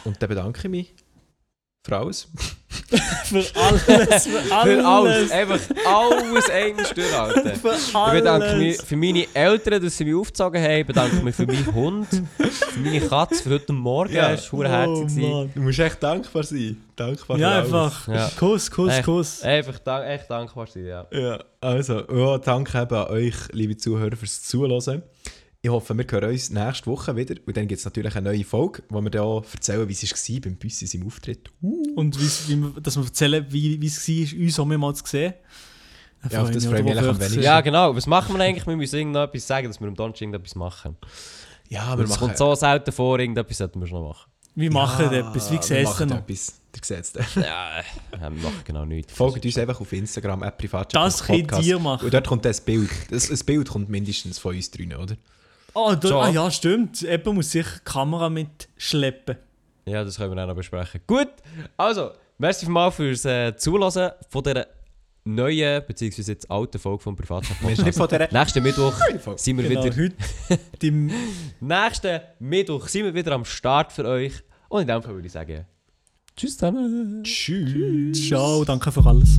Und dann bedanke ich mich <laughs> für alles. Für alles. <laughs> Für alles. Für alles, einfach alles eigentlich durchhalten. <laughs> Für Ich bedanke alles. mich für meine Eltern, dass sie mich aufgezogen haben. Ich bedanke mich für meinen Hund, für meine Katze, für heute Morgen. Ja. Ja. Das war herzig. Oh. Du musst echt dankbar sein. Dankbar Ja, für alles. einfach. Ja. Kuss, Kuss, Echt. Kuss. Einfach dank, echt dankbar sein, ja. Ja, also, ja, danke eben an euch, liebe Zuhörer, fürs Zuhören. Ich hoffe, wir hören uns nächste Woche wieder. Und dann gibt es natürlich eine neue Folge, wo wir dann auch erzählen, wie es war beim Büssi im Auftritt. Und wie's- wie, wir- dass wir erzählen, wie wie es war, uns auch mal zu sehen. Ja, auf das freue ich mich am wir wenigsten. Ja, genau. Was machen wir eigentlich? Wir müssen irgendetwas sagen, dass wir am Donnerstag irgendetwas machen. Ja, Es kommt so selten vor, irgendetwas sollten wir schon noch machen. Wir machen ja, etwas, wie wir siehst machen du noch? etwas. Ihr seht es dann. Ja, wir machen genau nichts. Folgt uns einfach auf Instagram, at privatchat. Das könnt ihr machen. Und dort kommt das Bild. Das, das Bild kommt mindestens von uns drinnen, oder? Oh, da, ah ja, stimmt. Jemand muss sich die Kamera mitschleppen. Ja, das können wir dann noch besprechen. Gut, also, merci mal fürs äh, Zulassen von dieser neuen, beziehungsweise jetzt alten Folge vom Privatchat. Nächsten Mittwoch sind wir Genau, wieder. heute <laughs> Nächsten Mittwoch sind wir wieder am Start für euch. Und in dem Fall würde ich sagen, tschüss zusammen. Tschüss. Ciao, danke für alles.